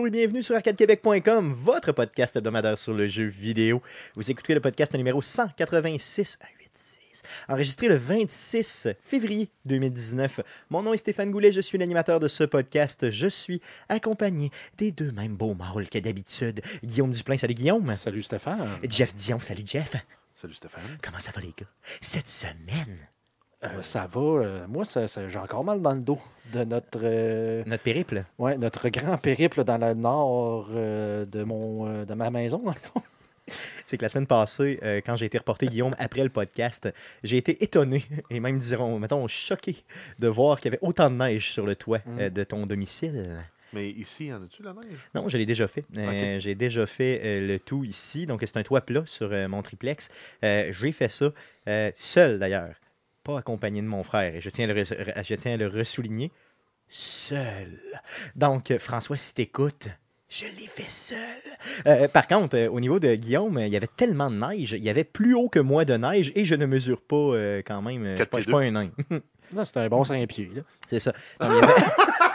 Bonjour et bienvenue sur arcadequebec.com, votre podcast hebdomadaire sur le jeu vidéo. Vous écoutez le podcast numéro 186 enregistré le 26 février 2019. Mon nom est Stéphane Goulet, je suis l'animateur de ce podcast. Je suis accompagné des deux mêmes beaux mâles que d'habitude. Guillaume Duplain, salut Guillaume. Salut Stéphane. Jeff Dion, salut Jeff. Salut Stéphane. Comment ça va les gars? Cette semaine, Euh, ça va. euh, moi, ça- ça- j'ai encore mal dans le dos de notre, euh, notre périple. ouais, notre grand périple dans le nord euh, de, mon, euh, de ma maison. dans le fond. C'est que la semaine passée, euh, quand j'ai été reporté Guillaume après le podcast, j'ai été étonné et même, dirons, mettons, choqué de voir qu'il y avait autant de neige sur le toit Mm. euh, de ton domicile. Mais ici, y en a-tu la neige? Non, je l'ai déjà fait. Euh, J'ai déjà fait euh, le tout ici. Donc, c'est un toit plat sur euh, mon triplex. Euh, j'ai fait ça euh, seul, d'ailleurs. Pas accompagné de mon frère. Et je tiens à le, re- je tiens à le ressouligner. Seul. Donc, François, si t'écoutes, je l'ai fait seul. Euh, par contre, euh, au niveau de Guillaume, euh, il y avait tellement de neige. Il y avait plus haut que moi de neige et je ne mesure pas euh, quand même. Je je suis pieds pas un nain. Là, c'était un bon 5 pieds. là. C'est ça. Il y avait...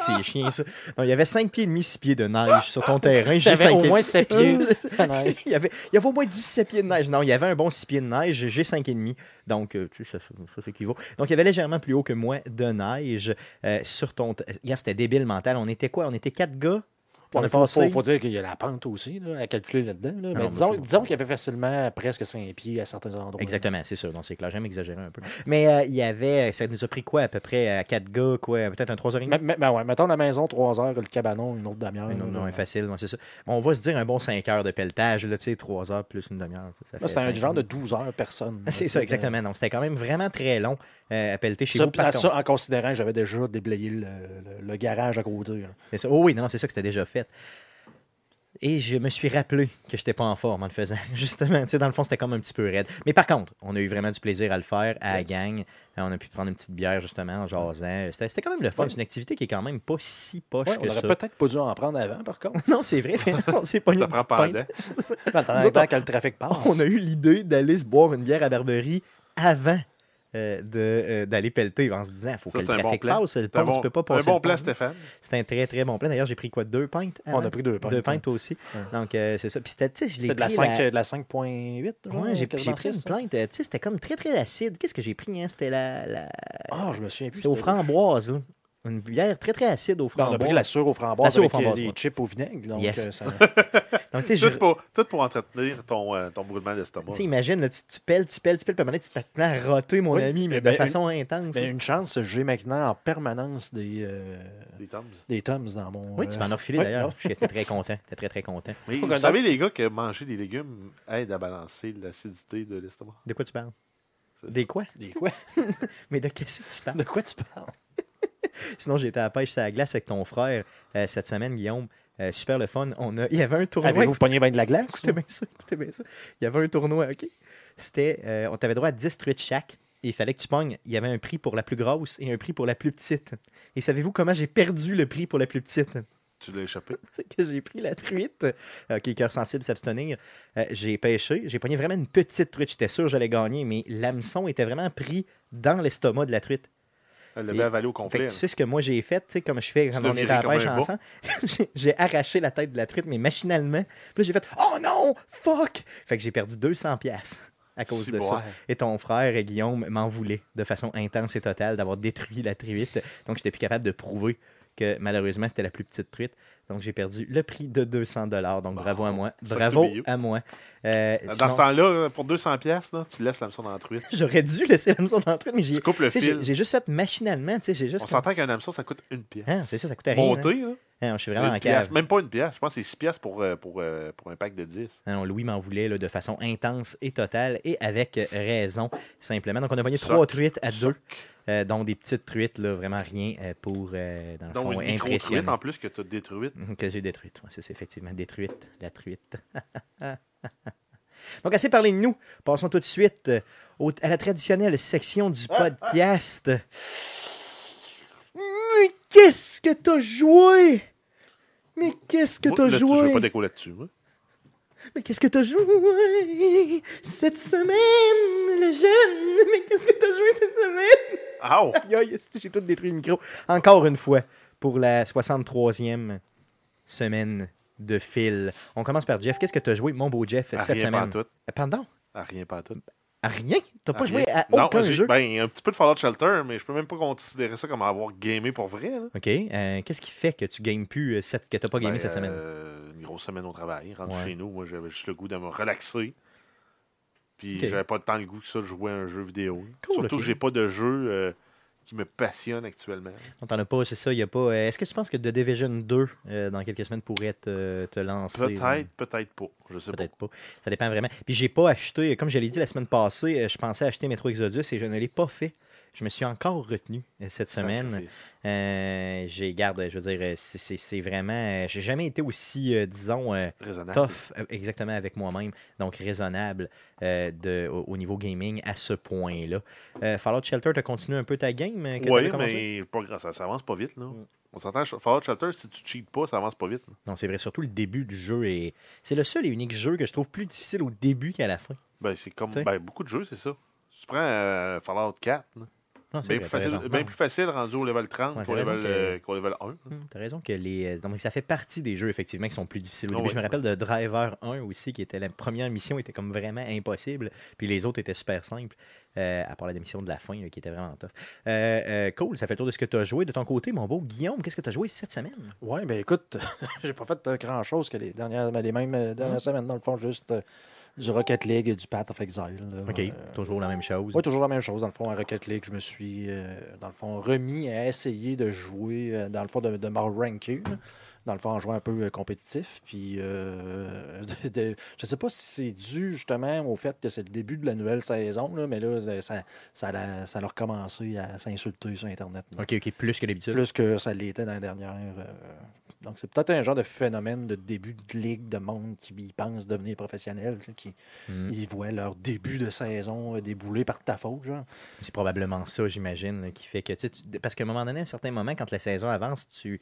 C'est que c'est chien, ça. Donc, il y avait 5 pieds et demi, 6 pieds de neige sur ton terrain. J'ai au moins 7 pieds. il, y avait, il y avait au moins 17 pieds de neige. Non, il y avait un bon 6 pieds de neige. J'ai 5 et demi. Donc, euh, tu sais, ça, ça, ça s'équivaut. Donc, il y avait légèrement plus haut que moi de neige euh, sur ton... Regarde, c'était débile mental. On était quoi? On était 4 gars? Il faut, passé... faut- faut dire qu'il y a la pente aussi là, à calculer là-dedans. là. non, Mais disons, qu'il y avait facilement presque 5 pieds à certains endroits. Exactement, c'est sûr. Donc, c'est clair. J'aime exagérer un peu. Mais euh, il y avait... Ça nous a pris quoi, à peu près, à 4 gars? Quoi? Peut-être un 3h30? Mais, mais- mais ouais, mettons la maison 3 heures, le cabanon une autre demi-heure. Non, non, facile, ouais, c'est ça. On va se dire un bon 5 heures de pelletage, là, tu sais, 3 heures plus une demi-heure. C'était un genre de minutes. 12 heures personne. C'est ça, exactement. Donc, c'était quand même vraiment très long euh, à pelleter chez Ça, vous. Par contre. ça, en considérant que j'avais déjà déblayé le, le- le garage à côté. ça. Oh oui, non, non, c'est ça que c'était déjà fait. Et je me suis rappelé que je n'étais pas en forme en le faisant. Justement, tu sais, dans le fond, c'était comme un petit peu raide. Mais par contre, on a eu vraiment du plaisir à le faire à la gang. Euh, On a pu prendre une petite bière, justement, en jasant. C'était c'était quand même le fun. Ouais. C'est une activité qui est quand même pas si poche Ouais, on que aurait peut-être pas dû en prendre avant, par contre. Non, c'est vrai. on s'est pogné Ça une prend attends que le trafic passe. On a eu l'idée d'aller se boire une bière à Barberie avant euh, euh, d'aller pelleter en se disant il faut Ça, que le c'est un bon trafic plan. passe. Le C'est pont, un bon, tu peux pas un passer. bon le plan, pont. Stéphane. C'est un très très bon plan. D'ailleurs, j'ai pris quoi Deux pintes On a pris deux pintes. Deux pintes toi aussi. Ouais. Donc, euh, c'est ça. Puis c'était, tu sais, je C'est de la, pris 5, de la 5.8. genre, Ouais, j'ai, pris une plainte. Tu sais, c'était comme très très acide. Qu'est-ce que j'ai pris hein? C'était la, la... Ah, je me souviens plus. C'était aux framboises. là. Une bière très très acide aux Ben, on framboises. a pris la sûre aux framboises aux avec euh, framboises, des chips au vinaigre. Donc, Yes. euh, ça- Donc, tu sais, je- Tout pour, tout pour entretenir ton, euh, ton brûlement d'estomac. tu sais, imagine, là, tu, tu pelles, tu pelles, tu pelles, donné, tu te mets à roter, mon Oui, ami, mais mais de ben, façon intense. Mais là. une chance, j'ai maintenant en permanence des, euh, Les Toms. des Tums dans mon. Oui, tu euh, m'en as refilé oui, d'ailleurs. J'étais très content. J'étais très très content. Vous savez, les gars, que manger des légumes aide à balancer l'acidité de l'estomac. De quoi tu parles? Des quoi? Des quoi? Mais de qu'est-ce que tu parles? De quoi tu parles? Sinon, j'ai été à la pêche sur la glace avec ton frère euh, cette semaine, Guillaume. Euh, super le fun. On a... Il y avait un tournoi. Avez-vous pogné bien de la glace Écoutez bien ça, écoutez bien ça. Il y avait un tournoi, OK? C'était, euh, on t'avait droit à 10 truites chaque. Et il fallait que tu pognes. Il y avait un prix pour la plus grosse et un prix pour la plus petite. Et savez-vous comment j'ai perdu le prix pour la plus petite? Tu l'as échappé. C'est que j'ai pris la truite. OK, cœur sensible, s'abstenir. Euh, j'ai pêché. J'ai pogné vraiment une petite truite. J'étais sûr que j'allais gagner, mais l'hameçon était vraiment pris dans l'estomac de la truite. Elle Et- l'avait avalé au Fait complet. que tu sais ce que moi j'ai fait, tu sais, comme je fais quand on est à la pêche ensemble, j'ai- arraché la tête de la truite, mais machinalement. Puis j'ai fait Oh non, fuck! Fait que j'ai perdu 200 pièces à cause de ça. Et ton frère, euh, Guillaume, m'en voulait de façon intense et totale d'avoir détruit la truite. Donc, j'étais plus capable de prouver que malheureusement, c'était la plus petite truite. Donc, j'ai perdu le prix de 200 Donc, Bon, bravo à moi. Bravo à moi. Euh, Dans sinon, ce temps-là, pour 200$, piastres, là, tu laisses l'hameçon dans la truite. j'aurais dû laisser l'hameçon dans la truite, mais j'ai j'ai- juste fait machinalement. tu sais, J'ai juste. On s'entend qu'un hameçon, ça coûte une pièce. Hein, c'est ça, ça coûtait rien. hein. Monter, là, Hein, je suis vraiment en pièce. cave. Même pas une pièce. Je pense que c'est 6 pièces pour, euh, pour, euh, pour un pack de 10. Ah non, Louis m'en voulait là, de façon intense et totale et avec raison, simplement. Donc, on a pogné trois truites à deux, euh, dont des petites truites, là, vraiment rien pour, euh, dans le Donc, fond, une en plus que tu as détruite. Que j'ai détruite. Ouais, c'est effectivement détruite, la truite. Donc, assez parlé de nous. Passons tout de suite au- à la traditionnelle section du podcast. Qu'est-ce que t'as joué? Mais qu'est-ce que t'as Je joué? veux pas d'écho là-dessus. moi. Mais qu'est-ce que t'as joué cette semaine, le jeune? Mais qu'est-ce que t'as joué cette semaine? Aïe! Aïe, aïe, esti, j'ai tout détruit le micro. Encore une fois. pour la 63e semaine de fil. On commence par Jeff. Qu'est-ce que tu as joué, mon beau Jeff, À cette rien semaine? pantoute. Euh, Pardon? À rien pas tout. À rien? T'as pas joué à non, aucun jeu? Ben, un petit peu de Fallout Shelter, mais je peux même pas considérer ça comme avoir gamé pour vrai. là. OK. Euh, Qu'est-ce qui fait que tu games plus, euh, cette, que tu n'as pas gamé Ben, cette semaine? euh, une grosse semaine au travail. Ouais. chez nous, moi, j'avais juste le goût de me relaxer. Puis j'avais pas le temps le goût que ça de jouer à un jeu vidéo. Cool, Surtout que j'ai pas de jeu euh, qui me passionne actuellement. On t'en a pas, c'est ça. Il y a pas. euh, Est-ce que tu penses que The Division 2, euh, dans quelques semaines, pourrait te, te lancer? Peut-être, peut-être pas. Je sais pas. Peut-être pas. Ça dépend vraiment. Puis j'ai pas acheté, comme je l'ai dit la semaine passée, euh, je pensais acheter Metro Exodus et je ne l'ai pas fait. Je me suis encore retenu euh, cette semaine. Euh, j'ai garde, je veux dire, euh, c'est- vraiment. euh, J'ai jamais été aussi, euh, disons, euh, tough exactement avec moi-même, donc raisonnable de, au, au niveau gaming à ce point-là. Fallout Shelter, tu as continué un peu ta game Oui, mais pas ça, ça avance pas vite. Là. Mm. On s'entend, Fallout Shelter, si tu cheats pas, ça avance pas vite. là. Non, c'est vrai, surtout le début du jeu. est C'est le seul et unique jeu que je trouve plus difficile au début qu'à la fin. Ben, c'est comme ben, beaucoup de jeux, c'est ça. Tu prends Fallout 4, là, Non, bien, plus facile, bien plus facile rendu au level 30 Ouais, qu'au t'as raison level, que- euh, qu'au level 1. là. Hum, T'as raison que les. euh, Donc, ça fait partie des jeux, effectivement, qui sont plus difficiles. Au Ah début, ouais. je me rappelle de Driver 1 aussi, qui était la première mission, était comme vraiment impossible. Puis les autres étaient super simples, euh, à part la mission de la fin, là, qui était vraiment tough. Euh, euh, cool, ça fait le tour de ce que tu as joué. De ton côté, mon beau Guillaume, qu'est-ce que tu as joué cette semaine? Ouais, ben écoute, j'ai pas fait grand chose que les dernières, ben, les mêmes dernières Mhm. semaines, dans le fond, juste euh, du Rocket League et du Path of Exile. là. Ok, Euh, toujours la même chose. Oui, toujours la même chose. Dans le fond, à Rocket League, je me suis, euh, dans le fond, remis à essayer de jouer, euh, dans le fond, de, de me ranker. Dans le fond, en jouant un peu compétitif. Puis, de- de- je sais pas si c'est dû justement au fait que c'est le début de la nouvelle saison, là, mais là, ça, ça, ça, a, ça a recommencé à s'insulter sur Internet. là. Ok, ok, plus que d'habitude. Plus que ça l'était dans la dernière. Donc, c'est peut-être un genre de phénomène de début de ligue de monde qui y pense devenir professionnel, qui ils voient leur début de saison euh, déboulé par ta faute, genre. C'est probablement ça, j'imagine, qui fait que. tu Parce qu'à un moment donné, à un certain moment, quand la saison avance, tu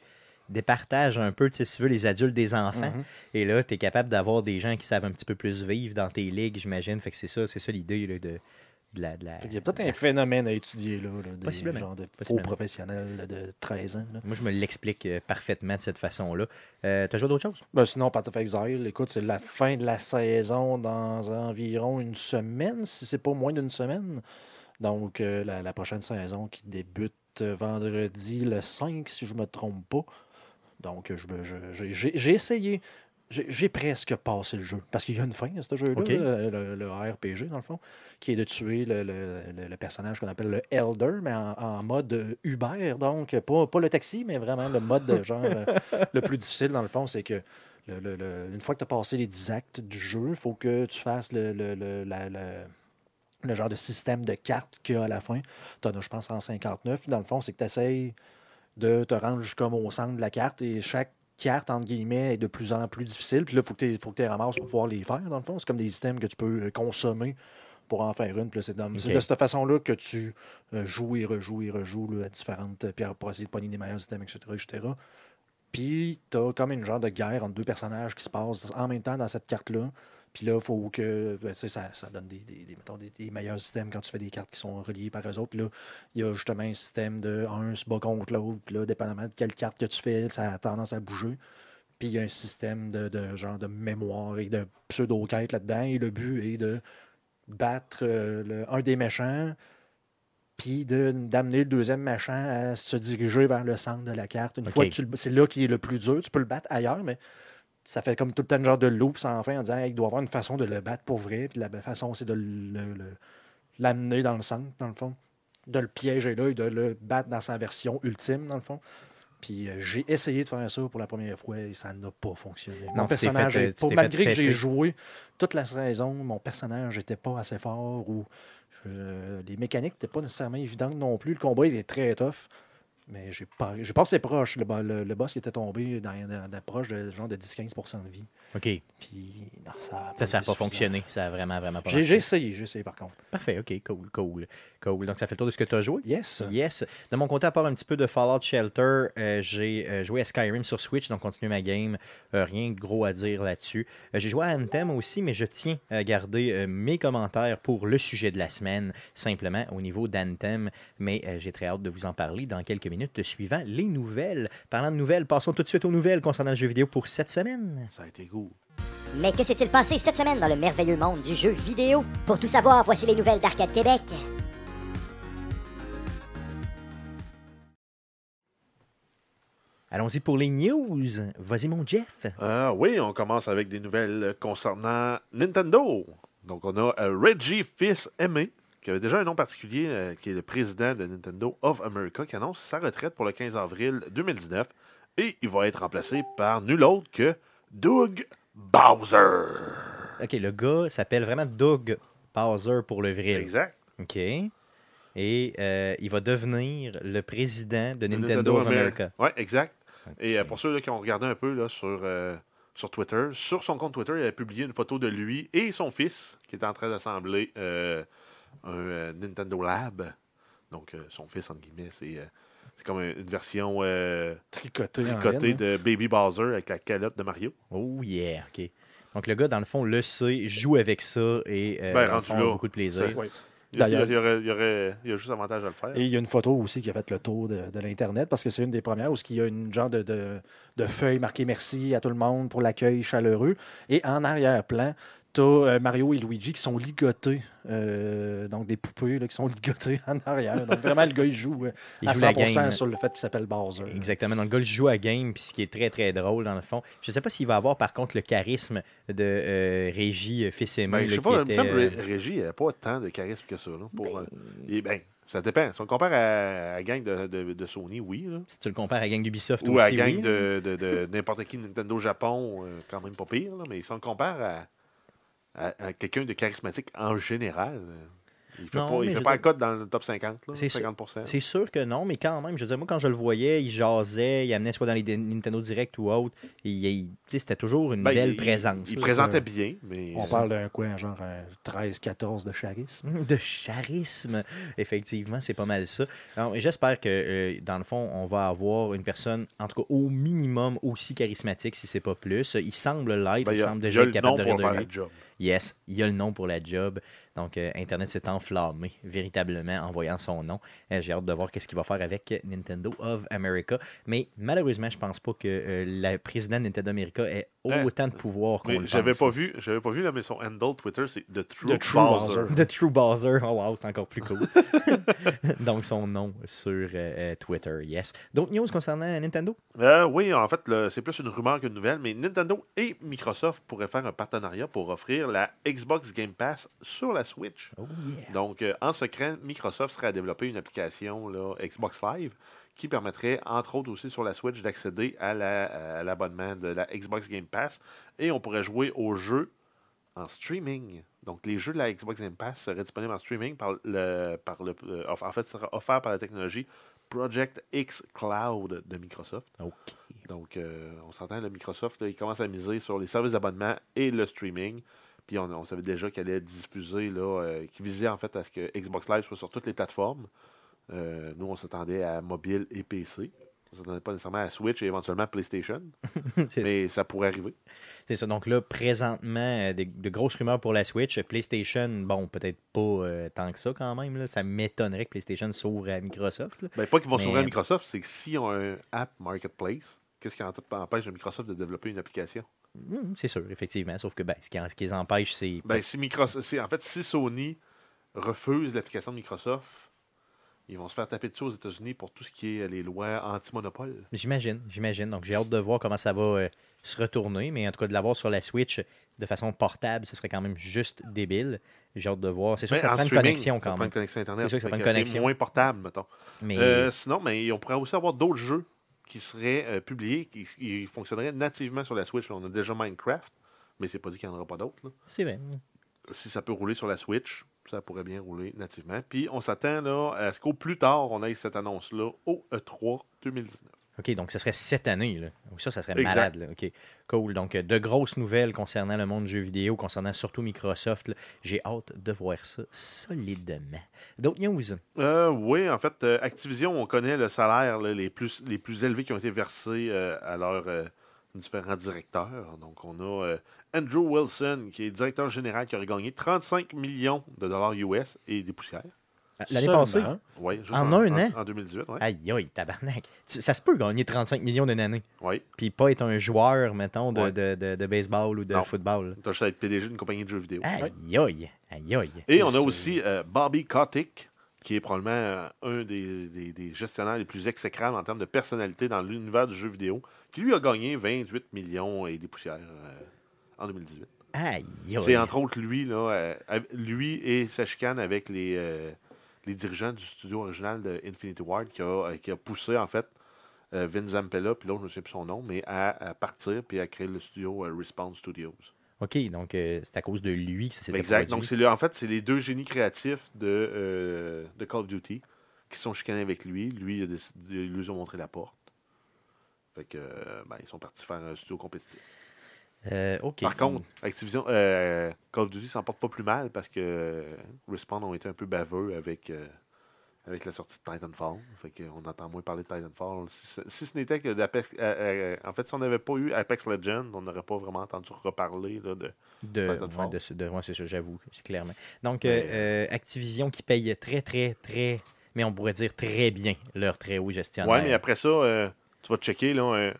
départages un peu, tu sais, si tu veux, les adultes des enfants. Mhm. Et là, tu es capable d'avoir des gens qui savent un petit peu plus vivre dans tes ligues, j'imagine. Fait que c'est ça, c'est ça l'idée de, de la, de la- Il y a peut-être un phénomène à étudier, là, là des genres de faux professionnels de 13 ans. là. Moi, je me l'explique euh, parfaitement de cette façon-là. Euh, T'as joué d'autres choses? Ben, sinon, Path of Exile, écoute, c'est la fin de la saison dans environ une semaine, si c'est pas moins d'une semaine. Donc, euh, la, la prochaine saison qui débute euh, vendredi le 5, si je me trompe pas. Donc, je je- j'ai- j'ai essayé. J'ai presque passé le jeu. Parce qu'il y a une fin à ce jeu-là, le, le- le RPG, dans le fond, qui est de tuer le, le- personnage qu'on appelle le Elder, mais en, en mode Uber. Donc, pas, pas le taxi, mais vraiment le mode de genre euh, le plus difficile, dans le fond, c'est que le- le- le- une fois que tu as passé les 10 actes du jeu, il faut que tu fasses le, le- le- la- le- le genre de système de cartes qu'il y a à la fin. Tu en as, je pense, 159. Dans le fond, c'est que tu essayes de te rendre jusqu'au au centre de la carte et chaque carte, entre guillemets, est de plus en plus difficile. Puis là, il faut que tu les ramasses pour pouvoir les faire, dans le fond. C'est comme des systèmes que tu peux euh, consommer pour en faire une. C'est de cette façon-là que tu euh, joues et rejoues et rejoues là, à différentes euh, pierres pour essayer de pogner des meilleurs systèmes, etc. etc. Puis, tu as comme une genre de guerre entre deux personnages qui se passent en même temps dans cette carte-là. Puis là, il faut que. ben, tu sais, ça, ça donne des, des, des, mettons, des- meilleurs systèmes quand tu fais des cartes qui sont reliées par eux autres. Puis là, il y a justement un système de un se bat contre l'autre. Puis là, dépendamment de quelle carte que tu fais, ça a tendance à bouger. Puis il y a un système de, de genre de mémoire et de pseudo-quête là-dedans. Et le but est de battre euh, le- un des méchants, puis de- d'amener le deuxième méchant à se diriger vers le centre de la carte. Une fois que tu le- c'est là qui est le plus dur, tu peux le battre ailleurs, mais ça fait comme tout le temps un genre de loop sans fin en disant Hey, il doit y avoir une façon de le battre pour vrai, puis la façon c'est de le- le- l'amener dans le centre, dans le fond, de le piéger là et de le battre dans sa version ultime, dans le fond. Puis euh, j'ai essayé de faire ça pour la première fois et ça n'a pas fonctionné. Non, mon personnage, fait, euh, est pas- malgré que j'ai joué toute la saison, mon personnage n'était pas assez fort ou euh, les mécaniques n'étaient pas nécessairement évidentes non plus. Le combat était très tough. Mais j'ai pas, j'ai passé proche. Le, le, le boss qui était tombé dans, dans, dans proche de genre de 10-15% de vie. OK. Puis non, ça n'a Ça, pas suffisant. fonctionné. Ça a vraiment, vraiment pas J'ai, essayé, j'ai essayé par contre. Parfait, OK, cool, cool. Cool. Donc, ça fait le tour de ce que tu as joué? Yes. Yes. De mon côté, à part un petit peu de Fallout Shelter, euh, j'ai euh, joué à Skyrim sur Switch, donc continuer ma game. Euh, rien de gros à dire là-dessus. J'ai joué à Anthem aussi, mais je tiens à garder mes commentaires pour le sujet de la semaine, simplement au niveau d'Anthem. Mais j'ai très hâte de vous en parler dans quelques minutes. Minutes suivant les nouvelles. Parlant de nouvelles, passons tout de suite aux nouvelles concernant le jeu vidéo pour cette semaine. Ça a été cool. Mais que s'est-il passé cette semaine dans le merveilleux monde du jeu vidéo? Pour tout savoir, voici les nouvelles d'Arcade Québec. Allons-y pour les news. Vas-y, mon Jeff. Euh, oui, on commence avec des nouvelles concernant Nintendo. Donc, on a euh, Reggie Fils-Aimé, qui avait déjà un nom particulier, euh, qui est le président de Nintendo of America, qui annonce sa retraite pour le 15 avril 2019. Et il va être remplacé par nul autre que Doug Bowser. OK, le gars s'appelle vraiment Doug Bowser pour le vrai. Exact. OK. Et euh, il va devenir le président de Nintendo, of America. Oui, exact. Et euh, pour ceux là, qui ont regardé un peu là, sur, euh, sur Twitter, sur son compte Twitter, il a publié une photo de lui et son fils qui est en train d'assembler un euh, Nintendo Lab. Donc, euh, son fils, entre guillemets, c'est euh, c'est comme une version euh, tricotée laine, hein. de Baby Bowser avec la calotte de Mario. Oh yeah, OK. Donc le gars, dans le fond, le sait, joue avec ça et euh, Ben, rendu fond, là, beaucoup de plaisir. Il y, D'ailleurs- il aurait, il y aurait- il y a juste avantage à le faire. Et il y a une photo aussi qui a fait le tour de, de l'Internet parce que c'est une des premières où il y a une genre de, de, de feuille marquée merci à tout le monde pour l'accueil chaleureux. Et en arrière-plan, tu as Mario et Luigi qui sont ligotés. euh, donc des poupées là, qui sont ligotées en arrière. Donc vraiment, le gars, il joue euh, Il à joue la 100% game. sur le fait qu'il s'appelle Bowser. Exactement. Donc, le gars, il joue à game, puis ce qui est très, très drôle, dans le fond. Je ne sais pas s'il va avoir, par contre, le charisme de euh, Régie euh, fils aimé. Ben, je sais pas, il me était, semble euh, que Régis n'a pas tant de charisme que ça. Là, pour, euh, et ben, ça dépend. Si on compare à, à la gang de, de- de Sony, oui. là. si tu le compares à la gang d'Ubisoft Ou aussi, à la gang oui. de, de- de n'importe qui Nintendo Japon, euh, quand même pas pire. là, mais si on le compare à, quelqu'un de charismatique en général, euh, il fait Non, pas, il fait pas la cote dans le top 50, là, C'est sûr. 50%. C'est sûr que non, mais quand même, je veux dire, moi, quand je le voyais, il jasait, il amenait soit dans les Nintendo Direct ou autre. C'était toujours une Ben, belle il- présence. Il, présentait bien, mais. On parle d'un quoi, genre un 13-14 de charisme. De charisme, effectivement, c'est pas mal ça. J'espère que, euh, dans le fond, on va avoir une personne, en tout cas, au minimum aussi charismatique, si c'est pas plus. Il semble l'être, Ben, il semble déjà a être le capable nom de pour rire de faire lui. la job. Yes, il y a le nom pour la job. Donc, euh, Internet s'est enflammé véritablement en voyant son nom. Euh, J'ai hâte de voir qu'est-ce qu'il va faire avec Nintendo of America. Mais malheureusement, je pense pas que euh, la présidente de Nintendo America ait autant de pouvoir qu'on Mais le j'avais pas vu, j'avais pas vu là, mais son handle Twitter, c'est The True, The True Bowser. Bowser. The True Bowser. Oh wow, c'est encore plus cool. Donc, son nom sur Twitter, yes. D'autres news concernant Nintendo? Oui, en fait, le- c'est plus une rumeur qu'une nouvelle, mais Nintendo et Microsoft pourraient faire un partenariat pour offrir la Xbox Game Pass sur la Switch. Oh yeah. Donc, euh, en secret, Microsoft serait à développer une application là, Xbox Live qui permettrait, entre autres aussi sur la Switch, d'accéder à la- à l'abonnement de la Xbox Game Pass et on pourrait jouer aux jeux en streaming. Donc, les jeux de la Xbox Game Pass seraient disponibles en streaming par le, par le, euh, en fait, sera offert par la technologie Project X Cloud de Microsoft. Donc, euh, on s'entend, le Microsoft, là, il commence à miser sur les services d'abonnement et le streaming. Puis on, on savait déjà qu'elle allait diffuser, là, euh, qu'il visait en fait à ce que Xbox Live soit sur toutes les plateformes. Euh, nous, on s'attendait à mobile et PC. On ne s'attendait pas nécessairement à Switch et éventuellement PlayStation. Mais ça pourrait arriver. C'est ça. Donc là, présentement, euh, des- de grosses rumeurs pour la Switch. PlayStation, bon, peut-être pas euh, tant que ça quand même. Là. Ça m'étonnerait que PlayStation s'ouvre à Microsoft. Ben, pas qu'ils vont Mais- s'ouvrir à Microsoft, c'est que s'ils ont un app marketplace, qu'est-ce qui empêche Microsoft de développer une application? Hmm, c'est sûr, effectivement. Sauf que ben, ce, qui, ce qui les empêche, c'est. Ben, si Microsoft, en fait, si Sony refuse l'application de Microsoft, ils vont se faire taper dessus aux États-Unis pour tout ce qui est euh, les lois anti-monopole. J'imagine, j'imagine. Donc j'ai hâte de voir comment ça va euh, se retourner. Mais en tout cas, de l'avoir sur la Switch de façon portable, ce serait quand même juste débile. J'ai hâte de voir. C'est sûr Mais que ça en prend une connexion ça quand même. C'est sûr que ça prend une c'est connexion. moins portable, mettons. Mais Euh, sinon, mais on pourrait aussi avoir d'autres jeux qui seraient euh, publiés, qui, qui fonctionneraient nativement sur la Switch. Là, on a déjà Minecraft, mais c'est pas dit qu'il n'y en aura pas d'autres. c'est vrai. Si ça peut rouler sur la Switch, ça pourrait bien rouler nativement. Puis on s'attend à ce qu'au plus tard, on ait cette annonce-là au E E3 2019. OK, donc ce serait cette année. Là. Ça, ça serait Exact. malade. Là. OK, cool. Donc, euh, de grosses nouvelles concernant le monde du jeu vidéo, concernant surtout Microsoft. J'ai hâte de voir ça solidement. D'autres news? Euh, oui, en fait, euh, Activision, on connaît le salaire là, les, plus, les plus élevés qui ont été versés euh, à leurs différents directeurs. Donc, on a Andrew Wilson, qui est directeur général, qui aurait gagné 35 millions de dollars US et des poussières. L'année passée? Oui, juste En un an? En 2018, oui. Aïe, aïe, tabarnak. Ça se peut gagner 35 millions d'une année. Oui. Puis pas être un joueur, mettons, de, de, de- de baseball ou de Non. football. Tu as juste à être PDG d'une compagnie de jeux vidéo. Aïe, aïe, aïe, aïe. Et on a aussi euh, Bobby Kotick, qui est probablement euh, un des, des- des gestionnaires les plus exécrables en termes de personnalité dans l'univers du jeu vidéo, qui lui a gagné 28 millions et des poussières euh, en 2018. Aïe, aïe. C'est entre autres lui, là, lui et sa chicane avec les, les dirigeants du studio original de Infinity Ward qui a, euh, qui a poussé en fait euh, Vin Zampella, puis l'autre, je ne sais plus son nom, mais à, à partir puis à créer le studio euh, Respawn Studios. OK, donc euh, c'est à cause de lui que ça s'est Exact. Donc, produit. le- en fait, c'est les deux génies créatifs de, euh, de Call of Duty qui sont chicanés avec lui. Lui, il a décidé- lui ont montré la porte. Fait que, euh, ben, ils sont partis faire un studio compétitif. Euh. Par contre, Activision, euh, Call of Duty s'en porte pas plus mal parce que euh, Respawn ont été un peu baveux avec, euh, avec la sortie de Titanfall. Fait qu'on entend moins parler de Titanfall. Si, ce- si ce n'était que d'Apex. en fait, si on n'avait pas eu Apex Legends, on n'aurait pas vraiment entendu reparler là, de. de, Titanfall. ouais, de, de- ouais, c'est ça, j'avoue, c'est clairement. Donc, Mais- Activision qui paye très, très, très, mais on pourrait dire très bien leur très haut gestionnaire. Ouais, mais après ça, euh, tu vas checker, là,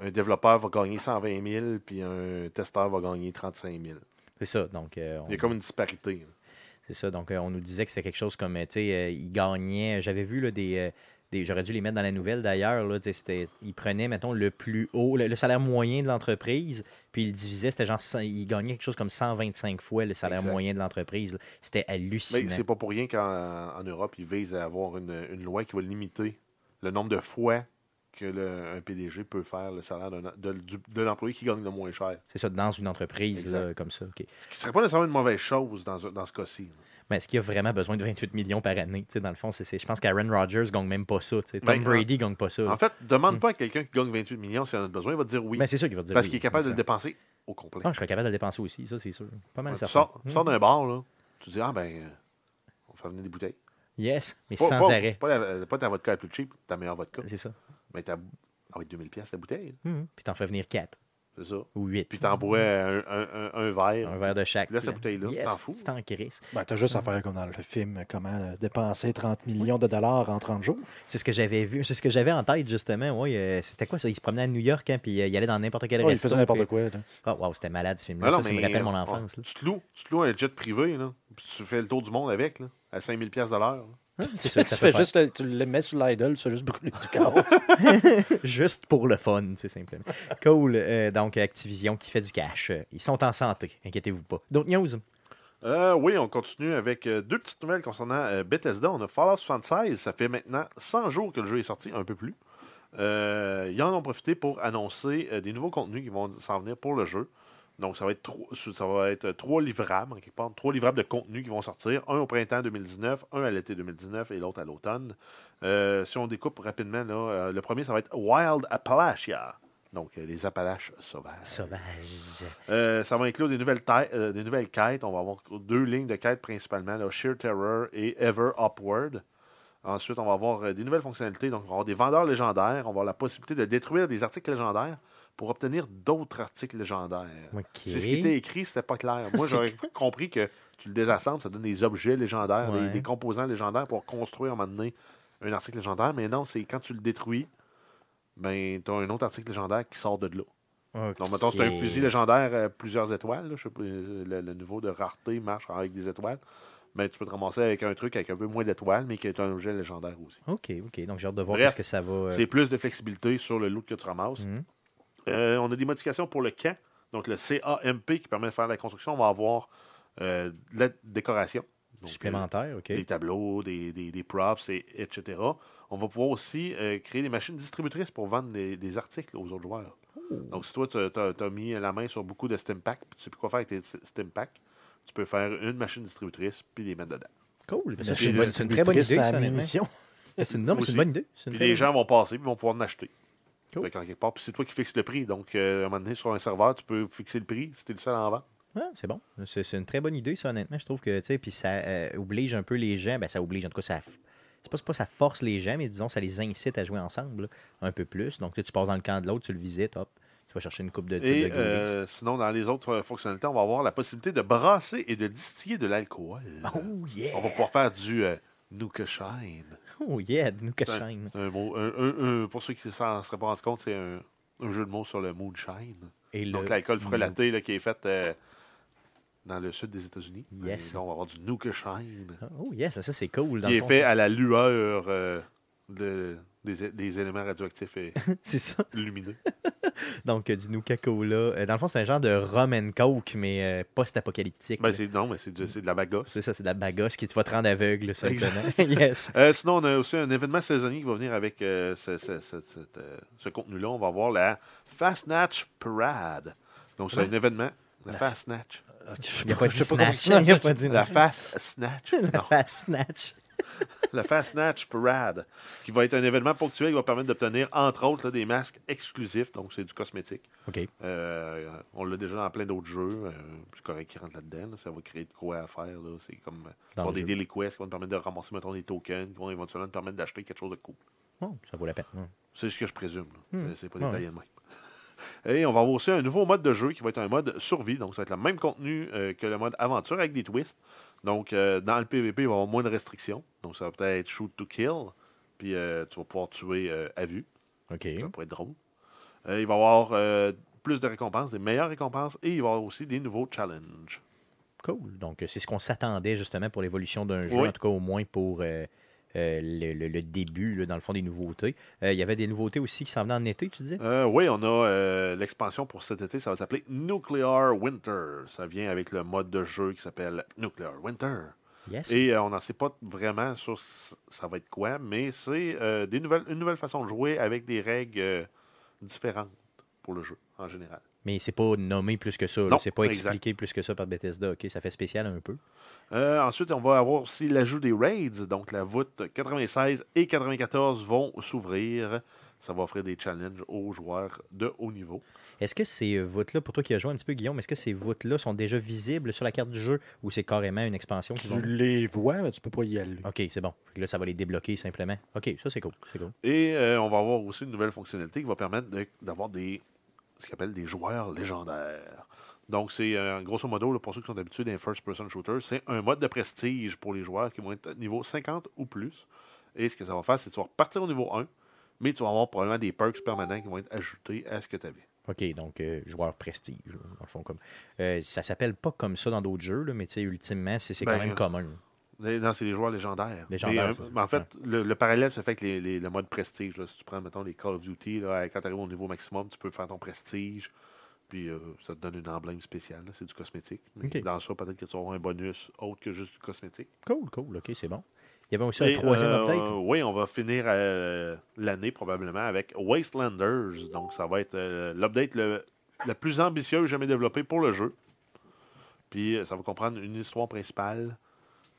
un, développeur va gagner 120 000, puis un testeur va gagner 35 000. C'est ça, donc... euh, on- Il y a comme une disparité. C'est ça. Donc, euh, on nous disait que c'était quelque chose comme, euh, tu sais, euh, ils gagnaient. J'avais vu là, des. des- J'aurais dû les mettre dans la nouvelle d'ailleurs. Ils prenaient, mettons, le plus haut, le, le salaire moyen de l'entreprise, puis ils le divisaient. C'était genre. 100 Ils gagnaient quelque chose comme 125 fois le salaire Exact. moyen de l'entreprise. C'était Mais hallucinant. c'est pas pour rien qu'en en Europe, ils visent à avoir une, une loi qui va limiter le nombre de fois que le- un PDG peut faire le salaire de, l'employé qui gagne le moins cher. C'est ça, dans une entreprise là, comme ça. Ce qui serait pas nécessairement une mauvaise chose dans, ce- dans ce cas-ci. Mais est-ce qu'il a vraiment besoin de 28 millions par année? Dans le fond, c'est, c'est- je pense qu'Aaron Rodgers gagne même pas ça. Tom Ben, Brady gagne pas ça. En fait, demande pas à quelqu'un qui gagne 28 millions s'il en a besoin, il va te dire oui. Ben, c'est sûr qu'il va te dire parce oui, qu'il est capable de ça. le dépenser au complet. Ah, je serais capable de le dépenser aussi, ça, c'est sûr. Pas mal tu certain. sors, tu sors d'un bar, là, tu dis Ah ben, euh, on va faire venir des bouteilles. Yes, mais Pas, sans pas- arrêt. Pas, la- pas ta vodka la plus cheap, ta meilleure vodka. C'est ça. Mais ta, avec 2000 pièces la bouteille, Mhm. Puis t'en fais venir 4 c'est ça. ou 8. Puis t'en bois un, un- un- un verre. Un verre de chaque. Là, yes, t'en fous. C'est en crise. Ben, t'as juste à faire comme dans le film, comment dépenser 30 millions de dollars en 30 jours. C'est ce que j'avais vu. C'est ce que j'avais en tête, justement. Oui, euh, c'était quoi ça? Il se promenait à New York, hein, puis euh, il allait dans n'importe quel Ouais, il faisait n'importe puis- quoi. là. Ah, wow, c'était malade ce film-là. Ah non, ça, ça me rappelle mon euh, enfance. là. Tu, te loues, tu te loues un jet privé, là, puis tu fais le tour du monde avec, là, à 5000 pièces de l'heure. Là. C'est ça que tu, ça fais juste le, tu le mets sur l'idol, tu fais juste brûler du chaos. Juste pour le fun, c'est simplement. Cool. Euh, donc, Activision qui fait du cash. Ils sont en santé, inquiétez-vous pas. D'autres news? Euh, oui, on continue avec euh, deux petites nouvelles concernant euh, Bethesda. On a Fallout 76. Ça fait maintenant 100 jours que le jeu est sorti, un peu plus. Euh, ils en ont profité pour annoncer euh, des nouveaux contenus qui vont s'en venir pour le jeu. Donc, ça va être, trois- ça va être trois livrables, en quelque part, trois livrables de contenu qui vont sortir. Un au printemps 2019, un à l'été 2019 et l'autre à l'automne. Euh, si on découpe rapidement, là, euh, le premier, ça va être Wild Appalachia. Donc, euh, les Appalaches sauvages. Sauvage. Euh, ça va inclure des nouvelles, des nouvelles quêtes. On va avoir deux lignes de quêtes principalement, là, Sheer Terror et Ever Upward. Ensuite, on va avoir des nouvelles fonctionnalités. Donc, on va avoir des vendeurs légendaires. On va avoir la possibilité de détruire des articles légendaires pour obtenir d'autres articles légendaires. C'est ce qui était écrit, c'était pas clair. Moi, j'aurais compris que tu le désassembles, ça donne des objets légendaires, des, Ouais. des composants légendaires pour construire à un moment donné un article légendaire. Mais non, c'est quand tu le détruis, ben, tu as un autre article légendaire qui sort de là. Donc, mettons, c'est un fusil légendaire à plusieurs étoiles. là. Je sais pas, euh, le, le niveau de rareté marche avec des étoiles. Mais tu peux te ramasser avec un truc avec un peu moins d'étoiles, mais qui est un objet légendaire aussi. OK, OK. Donc, j'ai hâte de voir Bref, ce que ça va. euh, C'est plus de flexibilité sur le loot que tu ramasses. Mhm. Euh, on a des modifications pour le camp. Donc, le CAMP qui permet de faire la construction. On va avoir euh, de la décoration. Donc, supplémentaire, OK. euh, des tableaux, des, des- des props, et, etc. On va pouvoir aussi euh, créer des machines distributrices pour vendre des, des articles aux autres joueurs. Donc, si toi, tu as, mis la main sur beaucoup de Stimpak, puis tu sais plus quoi faire avec tes Stimpak, tu peux faire une machine distributrice, puis les mettre dedans. Cool. C'est une, très bonne idée, ça. C'est une, bonne idée. Puis les gens vont passer, puis vont pouvoir en acheter. Cool. Fait quelque part, puis c'est toi qui fixes le prix. Donc, euh, à un moment donné, sur un serveur, tu peux fixer le prix si tu es le seul en vendre. Ah, c'est bon. C'est c'est une très bonne idée, ça, honnêtement. Je trouve que, tu sais, puis ça euh, oblige un peu les gens. Ben, ça oblige, en tout cas, ça. C'est pas, c'est pas ça force les gens, mais disons, ça les incite à jouer ensemble là, un peu plus. Donc, tu passes dans le camp de l'autre, tu le visites, hop, tu vas chercher une coupe de, Et de euh, sinon, dans les autres fonctionnalités, on va avoir la possibilité de brasser et de distiller de l'alcool. Oh, yeah! On va pouvoir faire du, Nuka Shine. Oh yeah, Nuka un- Shine. un mot, un- pour ceux qui ne s'en seraient pas rendus compte, c'est un, jeu de mots sur le moonshine. Et le- Donc l'alcool frelaté là, qui est fait euh, dans le sud des États-Unis. Yes. Là, on va avoir du Nuka Shine. Oh yes, ça c'est cool. dans Qui est fond, fait ça. à la lueur euh, de- des, des éléments radioactifs et C'est ça. lumineux. Donc du Nuka Cola. Dans le fond, c'est un genre de rum and coke, mais euh, post-apocalyptique. Ben, c'est, non, mais c'est, de, c'est de la bagasse. c'est ça, c'est de la bagasse qui te va te rendre aveugle, simplement. yes. Euh, sinon, on a aussi un événement saisonnier qui va venir avec euh, ce, ce- ce- cette, ce contenu-là. On va voir la Fast Snatch Parade. Donc, c'est un événement. La La- Fast Snatch. Il n'y a pas dit snatch. ça- Il n'y a pas dit La Fast Snatch. La fast snatch. la Fast Snatch Parade. Qui va être un événement ponctuel qui va permettre d'obtenir, entre autres, là, des masques exclusifs. Donc, c'est du cosmétique. OK. Euh, on l'a déjà dans plein d'autres jeux. Euh, c'est correct qui rentre là-dedans. là. Ça va créer de quoi à faire. là. C'est comme euh, Dans avoir le des jeu. daily quests qui vont te permettre de ramasser, mettons, des tokens, qui vont éventuellement te permettre d'acheter quelque chose de cool. Oh, ça vaut la peine. hein. C'est ce que je présume. là. Hmm. C'est- C'est pas Ouais. détaillé de même. Et on va avoir aussi un nouveau mode de jeu qui va être un mode survie. Donc, ça va être le même contenu euh, que le mode aventure avec des twists. Donc, euh, dans le PvP, il va y avoir moins de restrictions. Donc, ça va peut-être shoot to kill. Puis, euh, tu vas pouvoir tuer euh, à vue. OK. Ça pourrait être drôle. Il va y avoir plus de récompenses, des meilleures récompenses. Et il va y avoir aussi des nouveaux challenges. Cool. Donc, c'est ce qu'on s'attendait justement pour l'évolution d'un jeu, Oui. en tout cas au moins pour euh, le, le- le début, là, dans le fond, des nouveautés. Euh, il y avait des nouveautés aussi qui s'en venaient en été, tu disais? Euh, oui, on a euh, l'expansion pour cet été. Ça va s'appeler Nuclear Winter. Ça vient avec le mode de jeu qui s'appelle Nuclear Winter. Yes. Et on n'en sait pas vraiment sur ça va être quoi, mais c'est des nouvelles, une nouvelle façon de jouer avec des règles différentes pour le jeu en général. Mais c'est pas nommé plus que ça. C'est pas exact. expliqué plus que ça par Bethesda. OK, ça fait spécial un peu. Euh, ensuite, on va avoir aussi l'ajout des raids. Donc, la voûte 96 et 94 vont s'ouvrir. Ça va offrir des challenges aux joueurs de haut niveau. Est-ce que ces voûtes-là, pour toi qui as joué un petit peu, Guillaume, est-ce que ces voûtes-là sont déjà visibles sur la carte du jeu ou c'est carrément une expansion Tu vont- les vois, mais tu peux pas y aller. OK, c'est bon. Là, ça va les débloquer simplement. OK, ça, c'est cool. C'est cool. Et euh, on va avoir aussi une nouvelle fonctionnalité qui va permettre de- d'avoir des ce qu'on appelle des joueurs légendaires. Donc, c'est euh, grosso modo, là, pour ceux qui sont habitués d'un first-person shooter, c'est un mode de prestige pour les joueurs qui vont être niveau 50 ou plus. Et ce que ça va faire, c'est que tu vas repartir au niveau 1, mais tu vas avoir probablement des perks permanents qui vont être ajoutés à ce que tu avais. OK, donc euh, joueur prestige, là, dans le fond. Comme, euh, ça s'appelle pas comme ça dans d'autres jeux, là, mais tu sais, ultimement, c'est c'est quand Ben, même euh, commun. Non, c'est les joueurs légendaires. Légendaires, Mais, euh, en fait, le, le parallèle se fait avec les, les- le mode prestige. là. Si tu prends, mettons, les Call of Duty, là, quand tu arrives au niveau maximum, tu peux faire ton prestige. Puis euh, ça te donne une emblème spéciale. C'est du cosmétique. Dans ça, peut-être que tu auras un bonus autre que juste du cosmétique. Cool, cool. OK, c'est bon. Il y avait aussi Et, un troisième euh, update. oui, on va finir l'année probablement avec Wastelanders. Donc, ça va être l'update le, le plus ambitieux jamais développé pour le jeu. Puis, ça va comprendre une histoire principale,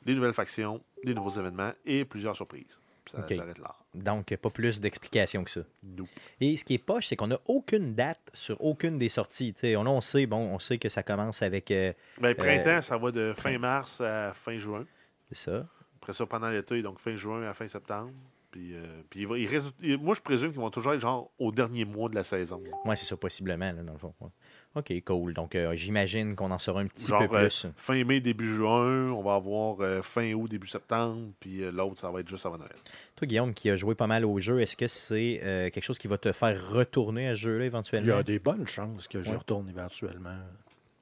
des nouvelles factions, des nouveaux événements et plusieurs surprises. Ça s'arrête là. Donc, pas plus d'explications que ça. Nope. Et ce qui est poche, c'est qu'on n'a aucune date sur aucune des sorties. On, on sait, bon, on sait que ça commence avec euh, Ben, printemps, ça va de fin mars à fin juin. c'est ça. Après ça, pendant l'été, donc fin juin à fin septembre. Puis, euh, puis il va- il reste- il- moi, je présume qu'ils vont toujours être genre au dernier mois de la saison. Oui, c'est ça, possiblement, là, dans le fond. ouais. OK, cool. Donc, euh, j'imagine qu'on en saura un petit Genre peu euh, plus. fin mai, début juin, on va avoir euh, fin août, début septembre, puis euh, l'autre, ça va être juste avant Noël. Toi, Guillaume, qui a joué pas mal au jeu, est-ce que c'est euh, quelque chose qui va te faire retourner à ce jeu-là Il y éventuellement? a des bonnes chances que Ouais. retourne éventuellement.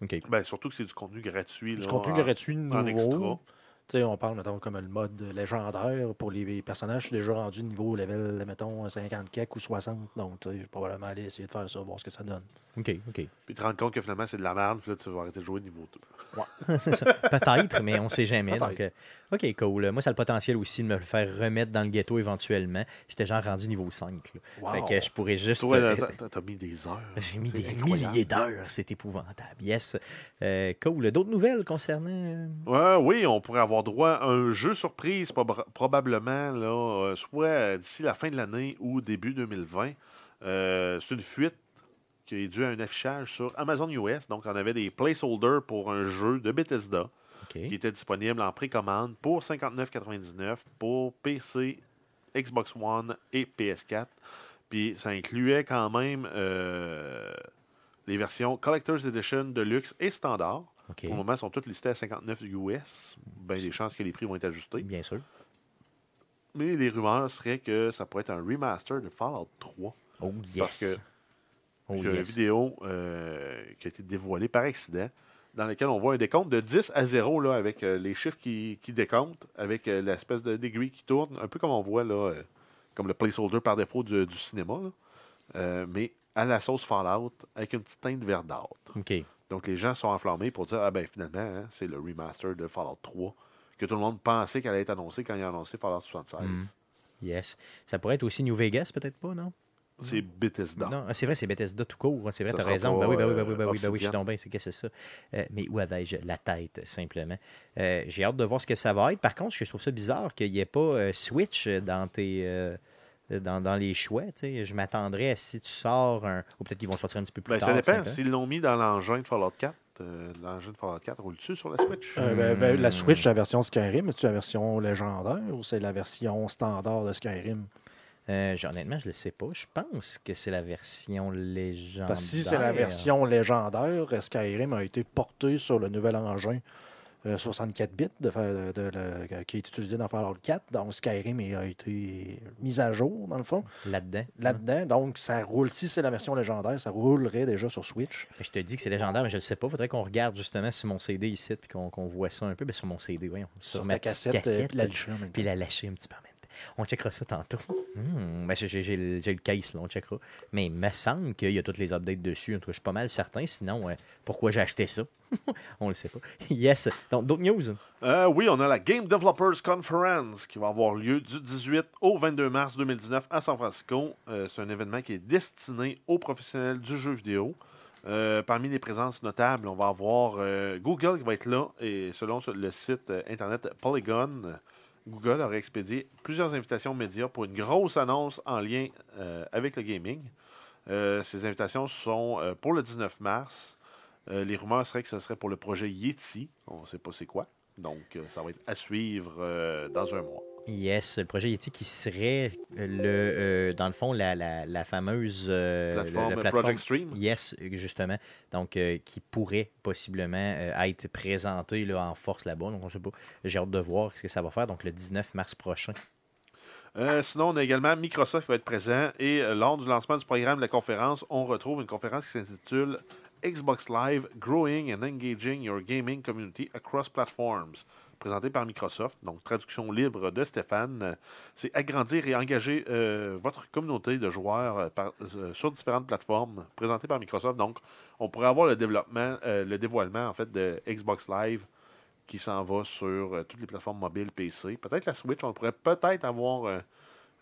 OK. Ben, surtout que c'est du contenu gratuit. Du là, contenu en- gratuit en extra. Nouveau. Tu sais, on parle, mettons, comme le mode légendaire pour les personnages. Je suis déjà rendu niveau level, mettons, 50 kek ou 60. Donc, tu sais, je vais probablement aller essayer de faire ça, voir ce que ça donne. OK, OK. Puis te rendre compte que finalement, c'est de la merde, puis là, tu vas arrêter de jouer niveau 2. C'est ça. Peut-être, mais on ne sait jamais. Donc, euh, OK, cool. Moi, ça a le potentiel aussi de me le faire remettre dans le ghetto éventuellement. J'étais genre rendu niveau 5. là. Wow. Fait que je pourrais juste. Toi, euh, t'as- mis des heures. J'ai mis des incroyable. milliers d'heures. C'est épouvantable. Yes. Euh, cool. D'autres nouvelles concernant. euh, Ouais, oui, on pourrait avoir droit à un jeu surprise proba- probablement là, euh, soit d'ici la fin de l'année ou début 2020. Euh, c'est une fuite qui est due à un affichage sur Amazon US. Donc, on avait des placeholders pour un jeu de Bethesda qui était disponible en précommande pour 59,99 pour PC, Xbox One et PS4. Puis ça incluait quand même euh, les versions Collector's Edition, Deluxe et Standard. OK. Pour le moment, elles sont toutes listées à 59 US. Ben, des chances que les prix vont être ajustés. Bien sûr. mais les rumeurs seraient que ça pourrait être un remaster de Fallout 3. Oh Parce yes. que Oh Il y a une vidéo euh, qui a été dévoilée par accident, dans laquelle on voit un décompte de 10 à 0, là, avec euh, les chiffres qui, qui décomptent, avec euh, l'espèce de d'aiguille qui tourne, un peu comme on voit, là, euh, comme le placeholder par défaut du, du cinéma, là. Mais à la sauce Fallout, avec une petite teinte verdâtre. OK. Donc les gens sont enflammés pour dire, ah ben finalement, hein, c'est le remaster de Fallout 3, que tout le monde pensait qu'elle allait être annoncée quand il a annoncé Fallout 76. Mm. Yes. Ça pourrait être aussi New Vegas, peut-être pas, non? C'est Bethesda. Non, c'est vrai, c'est Bethesda tout court. hein, C'est vrai, Ça tu as sera raison. Ben oui, ben oui, ben euh, oui, ben oui, ben oui, je suis tombé, c'est qu'est-ce que c'est ça? Euh, mais où avais-je la tête, simplement? Euh, J'ai hâte de voir ce que ça va être. Par contre, je trouve ça bizarre qu'il n'y ait pas euh, Switch dans tes. Dans, dans les choix, tu sais. je m'attendrais à si tu sors un. Ou peut-être qu'ils vont sortir un petit peu plus Ben, tard. ça dépend. S'ils l'ont mis dans l'engin de Fallout 4, euh, l'engin de Fallout 4 roule-tu sur la Switch? Euh, ben, ben, la. Switch, la version Skyrim, est-tu la version légendaire ou c'est la version standard de Skyrim? Euh, honnêtement, je ne le sais pas. Je pense que c'est la version légendaire. Parce que si c'est la version légendaire, Skyrim a été porté sur le nouvel engin 64 bits de, de- de- qui est utilisé dans Fallout 4. Donc Skyrim a été mis à jour, dans le fond, Là-dedans. là-dedans. Donc ça roule, si c'est la version légendaire, ça roulerait déjà sur Switch. Je te dis que c'est légendaire, mais je ne le sais pas. faudrait qu'on regarde justement sur mon CD ici, puis qu'on voit ça un peu. Ben, sur mon CD, voyons. Sur, Sur, ma ta cassette, euh, cassette. puis la puis la lâcher un petit peu. On checkera ça tantôt. Hmm, ben, j'ai- le, case, là, on checkera. Mais il me semble qu'il y a toutes les updates dessus. En tout cas, je suis pas mal certain. Sinon, euh, pourquoi j'ai acheté ça? On le sait pas. yes. Donc, d'autres news? Euh, oui, on a la Game Developers Conference qui va avoir lieu du 18 au 22 mars 2019 à San Francisco. Euh, c'est un événement qui est destiné aux professionnels du jeu vidéo. Parmi les présences notables, on va avoir Google qui va être là. Et selon le site internet Polygon, Google aurait expédié plusieurs invitations médias pour une grosse annonce en lien euh, avec le gaming. Euh, ces invitations sont euh, pour le 19 mars. Les rumeurs seraient que ce serait pour le projet Yeti. On ne sait pas c'est quoi. Donc, ça va être à suivre dans un mois. Yes, le projet Yeti qui serait euh, le, euh, dans le fond la, la, la fameuse euh, Plateforme la- la Project Stream. Yes, justement. Donc, euh, qui pourrait possiblement être présenté là, en force là-bas. Donc, on sait pas. J'ai hâte de voir ce que ça va faire. Donc, le 19 mars prochain. Euh, sinon, on a également Microsoft qui va être présent. Et euh, lors du lancement du programme de la conférence, on retrouve une conférence qui s'intitule Xbox Live Growing and Engaging Your Gaming Community Across Platforms, présentée par Microsoft. Donc, traduction libre de Stéphane. C'est agrandir et engager euh, votre communauté de joueurs euh, euh, sur différentes plateformes, présentée par Microsoft. Donc, on pourrait avoir le développement, le dévoilement en fait de Xbox Live qui s'en va sur toutes les plateformes mobiles PC. Peut-être la Switch, on pourrait peut-être avoir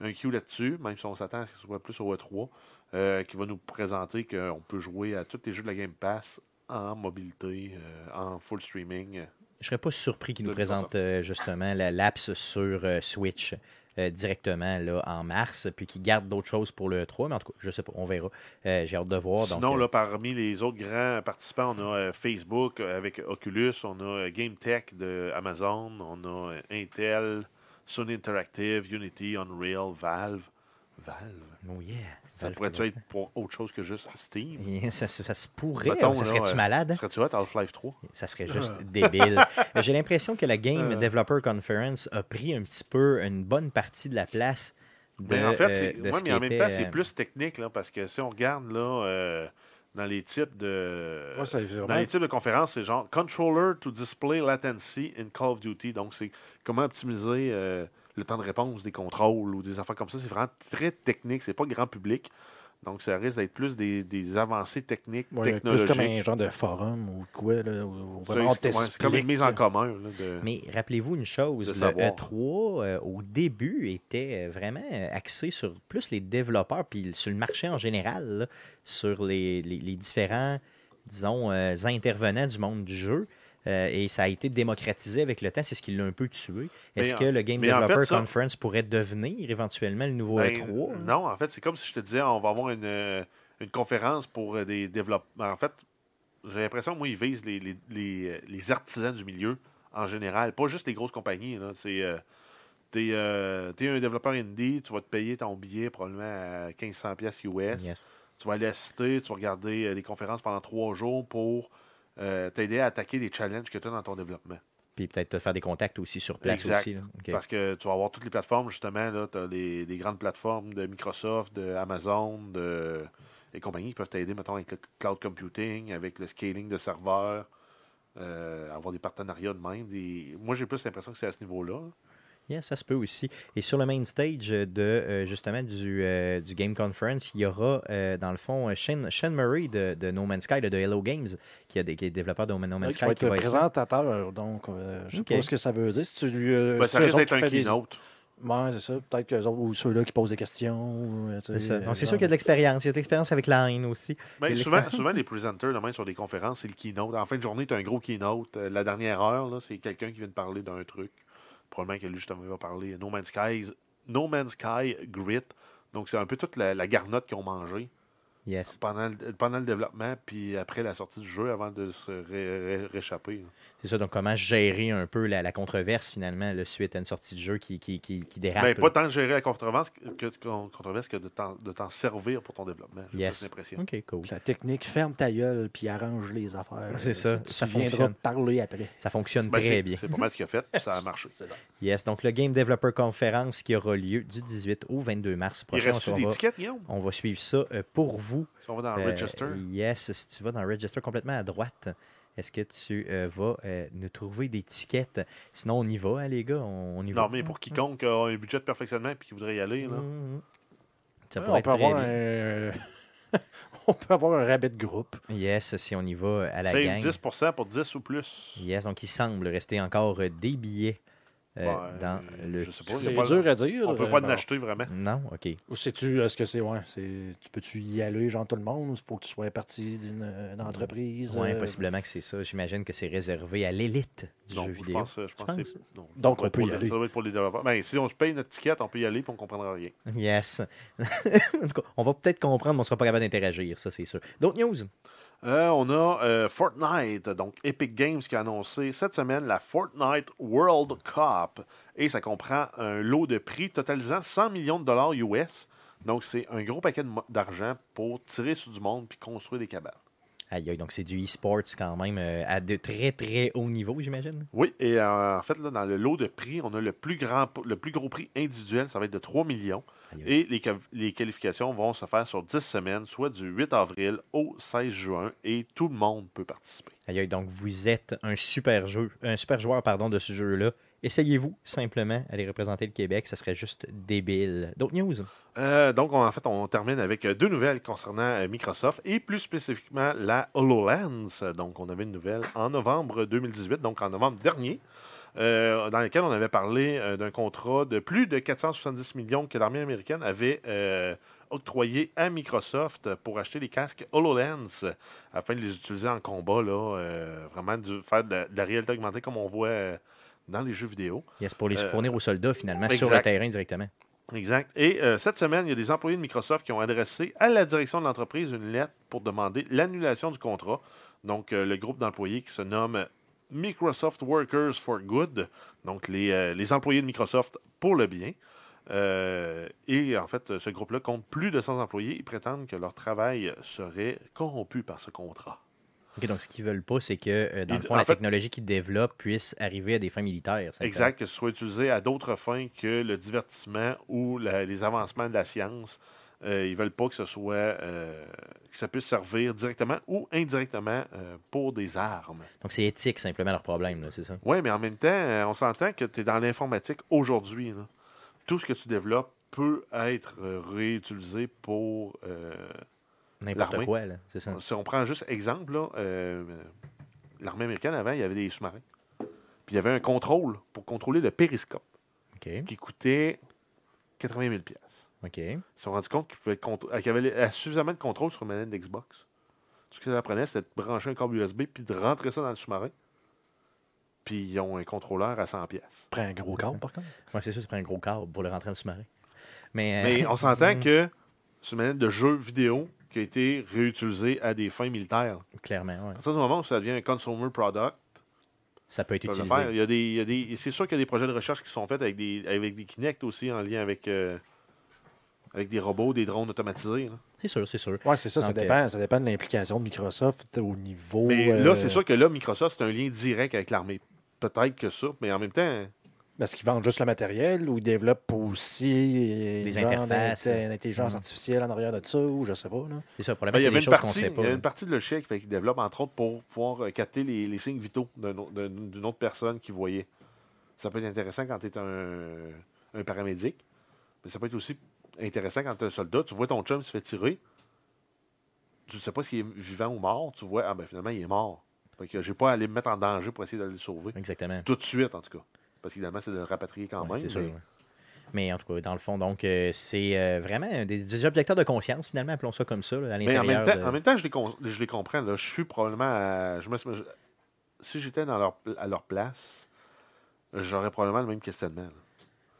un Q là-dessus, même si on s'attend à ce que ce soit plus au E3, euh, qui va nous présenter qu'on peut jouer à tous les jeux de la Game Pass en mobilité, en full streaming. Je serais pas surpris qu'ils nous présentent euh, justement la lapse sur euh, Switch euh, directement là, en mars, puis qu'ils gardent d'autres choses pour le 3, mais en tout cas, je sais pas, on verra. Euh, J'ai hâte de voir. donc, Sinon, là, parmi les autres grands participants, on a euh, Facebook avec Oculus, on a GameTech de Amazon, on a Intel, Sony Interactive, Unity, Unreal, Valve. Valve. oh yeah. Ça Valve pourrait-tu être pour autre chose que juste Steam? Ça, ça- ça se pourrait. Mettons, ça serait-tu euh, malade? Serais-tu hot Half-Life 3? Ça serait juste débile. J'ai l'impression que la Game Euh. Developer Conference a pris un petit peu une bonne partie de la place. De, Mais en fait, c'est, euh, ouais, mais en même temps, c'est euh, plus technique, là, parce que si on regarde là, euh, dans les types de. Ouais, c'est dans les types de conférences, c'est genre Controller to display latency in Call of Duty. Donc, c'est comment optimiser euh, le temps de réponse des contrôles ou des affaires comme ça. C'est vraiment très technique. C'est pas grand public. Donc, ça risque d'être plus des, des avancées techniques, Ouais, plus technologiques. comme un genre de forum ou quoi, là, où vraiment c'est- ouais, comme une mise en commun. là, de- Mais rappelez-vous une chose, le savoir. E3 euh, au début était euh, vraiment euh, axé sur plus les développeurs puis sur le marché en général, là, sur les, les- les différents, disons, euh, intervenants du monde du jeu. Euh, et ça a été démocratisé avec le temps, c'est ce qui l'a un peu tué. Est-ce que le Game mais en fait, Developer ça- Conference pourrait devenir éventuellement le nouveau Ben, E3? hein? Non, en fait, c'est comme si je te disais, on va avoir une, euh, une conférence pour euh, des développeurs. En fait, j'ai l'impression, moi, ils visent les, les, les, les artisans du milieu en général, pas juste les grosses compagnies. Là. C'est, euh, t'es, euh, t'es un développeur indie, tu vas te payer ton billet probablement à 1500$ piastres US. Yes. Tu vas aller assister, tu vas regarder des conférences pendant trois jours pour euh, t'aider à attaquer les challenges que tu as dans ton développement. Puis peut-être faire des contacts aussi sur place Exact. aussi. là. Parce que tu vas avoir toutes les plateformes, justement. Tu as les, les grandes plateformes de Microsoft, de Amazon, de, et compagnie qui peuvent t'aider, mettons, avec le cloud computing, avec le scaling de serveurs, euh, avoir des partenariats de même. Des... Moi, j'ai plus l'impression que c'est à ce niveau-là. Yeah, ça se peut aussi. Et sur le main stage de euh, justement du, euh, du Game Conference, il y aura euh, dans le fond euh, Shane, Shane Murray de, de No Man's Sky, de, de Hello Games, qui, a des, qui est développeur de No Man's qui Sky. va être qui va être présentateur, donc euh, je sais Ok. pas ce que ça veut dire. Si tu lui. euh, Ben, si ça risque d'être qui un keynote. Ouais, c'est ça. Peut-être qu'eux autres, ou ceux-là qui posent des questions. euh, sais, C'est ça. euh, Donc c'est sûr qu'il y a de l'expérience. Il y a de l'expérience avec Line aussi. Ben, Et souvent, souvent, les presenters, demain, sur des conférences, c'est le keynote. En fin de journée, tu as un gros keynote. Euh, La dernière heure, là, c'est quelqu'un qui vient de parler d'un truc. Probablement que lui, justement, va parler No Man's Sky, no Man's Sky Grit. Donc, c'est un peu toute la, la garnotte qu'ils ont mangée Yes. pendant le, pendant le développement, puis après la sortie du jeu, avant de se ré- ré- réchapper. là. C'est ça. Donc comment gérer un peu la, la controverse finalement le suite à une sortie de jeu qui, qui, qui, qui dérape. Ben, pas tant de gérer la controverse que, que- controverse que de t'en servir pour ton développement. J'ai Yes. l'impression. OK, cool. La technique, ferme ta gueule puis arrange les affaires. C'est ça, Tu ça viendras fonctionne. parler après. Ça fonctionne Ben, très bien. c'est pas mal ce qu'il a fait, puis ça a marché. Ça. Yes. Donc le Game Developer Conference qui aura lieu du 18 au 22 mars Il prochain. reste on, des va, tickets, Guillaume? on va suivre ça euh, pour vous. Si on va dans Euh, Register. Yes, si tu vas dans Register complètement à droite, est-ce que tu euh, vas euh, nous trouver des tickets? Sinon, on y va, hein, les gars, on, on y va. Non, mais pour quiconque a un budget de perfectionnement et qui voudrait y aller, là. Mhm. Ça Ouais, pourrait on, être peut très avoir bien. un... on peut avoir un rabbit groupe. Yes, si on y va à la C'est gang. 10% pour 10 ou plus. Yes, donc il semble rester encore euh, des billets euh, Ouais, dans le... je sais pas. C'est pas- dur à dire. On peut euh, pas en acheter vraiment. Non? OK. Ou sais-tu, est-ce que c'est, ouais, c'est, tu peux-tu y aller, genre tout le monde, il faut que tu sois partie d'une euh, entreprise. Oui, euh, possiblement que c'est ça. J'imagine que c'est réservé à l'élite du Non, jeu je vidéo. pense, je pense c'est. non, ça Donc, on peut y le- aller. Ça doit être pour les développeurs. Ben, si on se paye notre ticket, on peut y aller et on ne comprendra rien. Yes. En tout cas, on va peut-être comprendre, mais on ne sera pas capable d'interagir, ça c'est sûr. D'autres news? Euh, on a euh, Fortnite, donc Epic Games qui a annoncé cette semaine la Fortnite World Cup. Et ça comprend un lot de prix totalisant 100 millions de dollars US. Donc c'est un gros paquet d'argent pour tirer sur du monde puis construire des cabanes. Aïe, aïe, donc c'est du e-sports quand même euh, à de très très haut niveau, j'imagine? Oui, et en fait, là, dans le lot de prix, on a le plus grand, le plus gros prix individuel, ça va être de 3 millions. Et les, les qualifications vont se faire sur 10 semaines, soit du 8 avril au 16 juin, et tout le monde peut participer. Aïe, aïe, donc vous êtes un super jeu, un super joueur pardon, de ce jeu-là. Essayez-vous simplement aller représenter le Québec, ça serait juste débile. D'autres news? Euh, donc, on- en fait, on termine avec deux nouvelles concernant euh, Microsoft et plus spécifiquement la HoloLens. Donc, on avait une nouvelle en novembre 2018, donc en novembre dernier, euh, dans laquelle on avait parlé euh, d'un contrat de plus de 470 millions que l'armée américaine avait euh, octroyé à Microsoft pour acheter les casques HoloLens afin de les utiliser en combat, là, vraiment de faire de la, de la réalité augmentée comme on voit dans les jeux vidéo. Yes, pour les fournir aux soldats finalement exact. sur le terrain directement. Exact. Et euh, cette semaine, il y a des employés de Microsoft qui ont adressé à la direction de l'entreprise une lettre pour demander l'annulation du contrat. Donc, euh, le groupe d'employés qui se nomme Microsoft Workers for Good, donc les, euh, les employés de Microsoft pour le bien. Euh, et en fait, ce groupe-là compte plus de 100 employés. Ils prétendent que leur travail serait corrompu par ce contrat. OK, donc ce qu'ils veulent pas, c'est que euh, dans Et le fond, la fait- technologie qu'ils développent puisse arriver à des fins militaires. Exact, que ce soit utilisé à d'autres fins que le divertissement ou la- les avancements de la science. Euh, ils veulent pas que ce soit euh, que ça puisse servir directement ou indirectement euh, pour des armes. Donc c'est éthique simplement leur problème, c'est ça? Oui, mais en même temps, on s'entend que tu es dans l'informatique aujourd'hui. Tout ce que tu développes peut être réutilisé pour. N'importe quoi, là, c'est ça. si on prend juste exemple, l'armée américaine avant, il y avait des sous-marins. Puis il y avait un contrôle pour contrôler le périscope qui coûtait 80 000 OK. Ils se sont rendus compte qu'il pouvait contr- qu'il y avait les- suffisamment de contrôle sur une manette d'Xbox. Ce que ça apprenait, c'était de brancher un câble USB puis de rentrer ça dans le sous-marin. Puis ils ont un contrôleur à 100 pièces. Prends un gros câble, par contre? Ouais, c'est ça, ça prend un gros câble pour le rentrer dans le sous-marin. Mais, euh, Mais on s'entend que c'est une manette de jeu vidéo qui a été réutilisée à des fins militaires. clairement, ouais. À partir du moment où ça devient un consumer product, ça peut être utilisé. faire. Il y a des, il y a des, c'est sûr qu'il y a des projets de recherche qui sont faits avec des, avec des Kinect aussi en lien avec, euh, avec des robots, des drones automatisés. là. C'est sûr, c'est sûr. Ouais, c'est ça, ça dépend, ça dépend de l'implication de Microsoft au niveau. Mais euh, là, c'est sûr que là, Microsoft, c'est un lien direct avec l'armée. peut-être que ça, mais en même temps, Est-ce qu'ils vendent juste le matériel ou ils développent aussi euh, Des interfaces. d'intelligence Mhm. artificielle en arrière de ça ou je sais pas. Là. C'est ça, probablement il y avait une partie, sait il pas. y a une partie de qui fait qu'ils développent, entre autres, pour pouvoir euh, capter les, les signes vitaux d'un au- d'un- d'une autre personne qui voyait. Ça peut être intéressant quand tu es un, un paramédic, mais ça peut être aussi intéressant quand tu es un soldat. Tu vois ton chum se fait tirer, tu ne sais pas s'il est vivant ou mort, tu vois, ah ben finalement, il est mort. Fait que j'ai pas à aller me mettre en danger pour essayer d'aller le sauver. Exactement. Tout de suite, en tout cas. Parce qu'évidemment, c'est de le rapatrier quand Ouais, même. c'est sûr. mais- ouais. Mais en tout cas, dans le fond, donc, euh, c'est euh, vraiment des, des objecteurs de conscience, finalement, appelons ça comme ça, là, à Mais en l'intérieur. même temps, de- en même temps je, les con- je les comprends. là. Je suis probablement à- je me- je- si j'étais dans leur, à leur place, j'aurais probablement le même questionnement. là.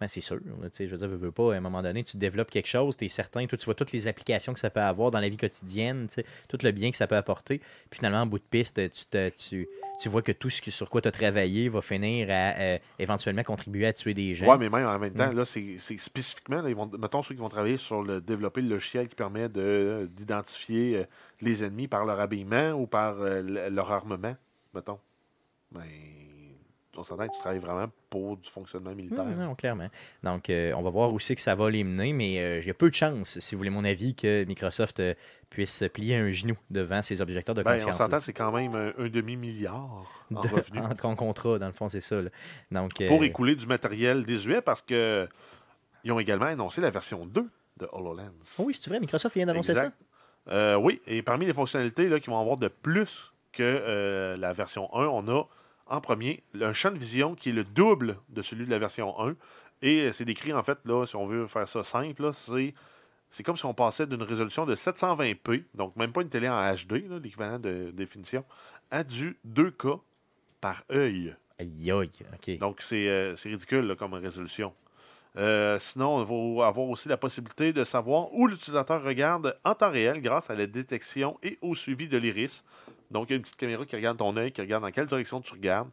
Ben, c'est sûr. je veux dire, veux, veux pas, à un moment donné, tu développes quelque chose, tu es certain, toi, tu vois toutes les applications que ça peut avoir dans la vie quotidienne, tout le bien que ça peut apporter. Puis finalement, en bout de piste, tu, te- tu, tu vois que tout ce sur quoi tu as travaillé va finir à euh, éventuellement contribuer à tuer des gens. Ouais, mais même en même temps, Mm. là, c'est spécifiquement, là, ils vont, mettons ceux qui vont travailler sur le développer le logiciel qui permet de- d'identifier euh, les ennemis par leur habillement ou par euh, le- leur armement, mettons. Ben, on s'entend que tu travailles vraiment pour du fonctionnement militaire. Non, clairement. Donc, euh, on va voir aussi que ça va les mener, mais euh, il y a peu de chances, si vous voulez mon avis, que Microsoft euh, puisse plier un genou devant ces objecteurs de Ben, on conscience. s'entend, c'est quand même un, un demi-milliard en de- revenus. en, en contrat, dans le fond, c'est ça. là. Donc, euh, pour écouler du matériel désuet parce que ils ont également annoncé la version 2 de HoloLens. Oh oui, c'est vrai, Microsoft vient d'annoncer ça. Euh, oui, et parmi les fonctionnalités là, qui vont avoir de plus que euh, la version 1, on a en premier un champ de vision qui est le double de celui de la version 1. Et euh, c'est décrit, en fait, là, si on veut faire ça simple, c'est, c'est comme si on passait d'une résolution de 720p, donc même pas une télé en HD, l'équivalent de définition, à du 2K par œil. Aïe, aïe, OK. Donc, c'est euh, ridicule là, comme résolution. Euh, sinon, on va avoir aussi la possibilité de savoir où l'utilisateur regarde en temps réel grâce à la détection et au suivi de l'iris. Donc, il y a une petite caméra qui regarde ton œil, qui regarde dans quelle direction tu regardes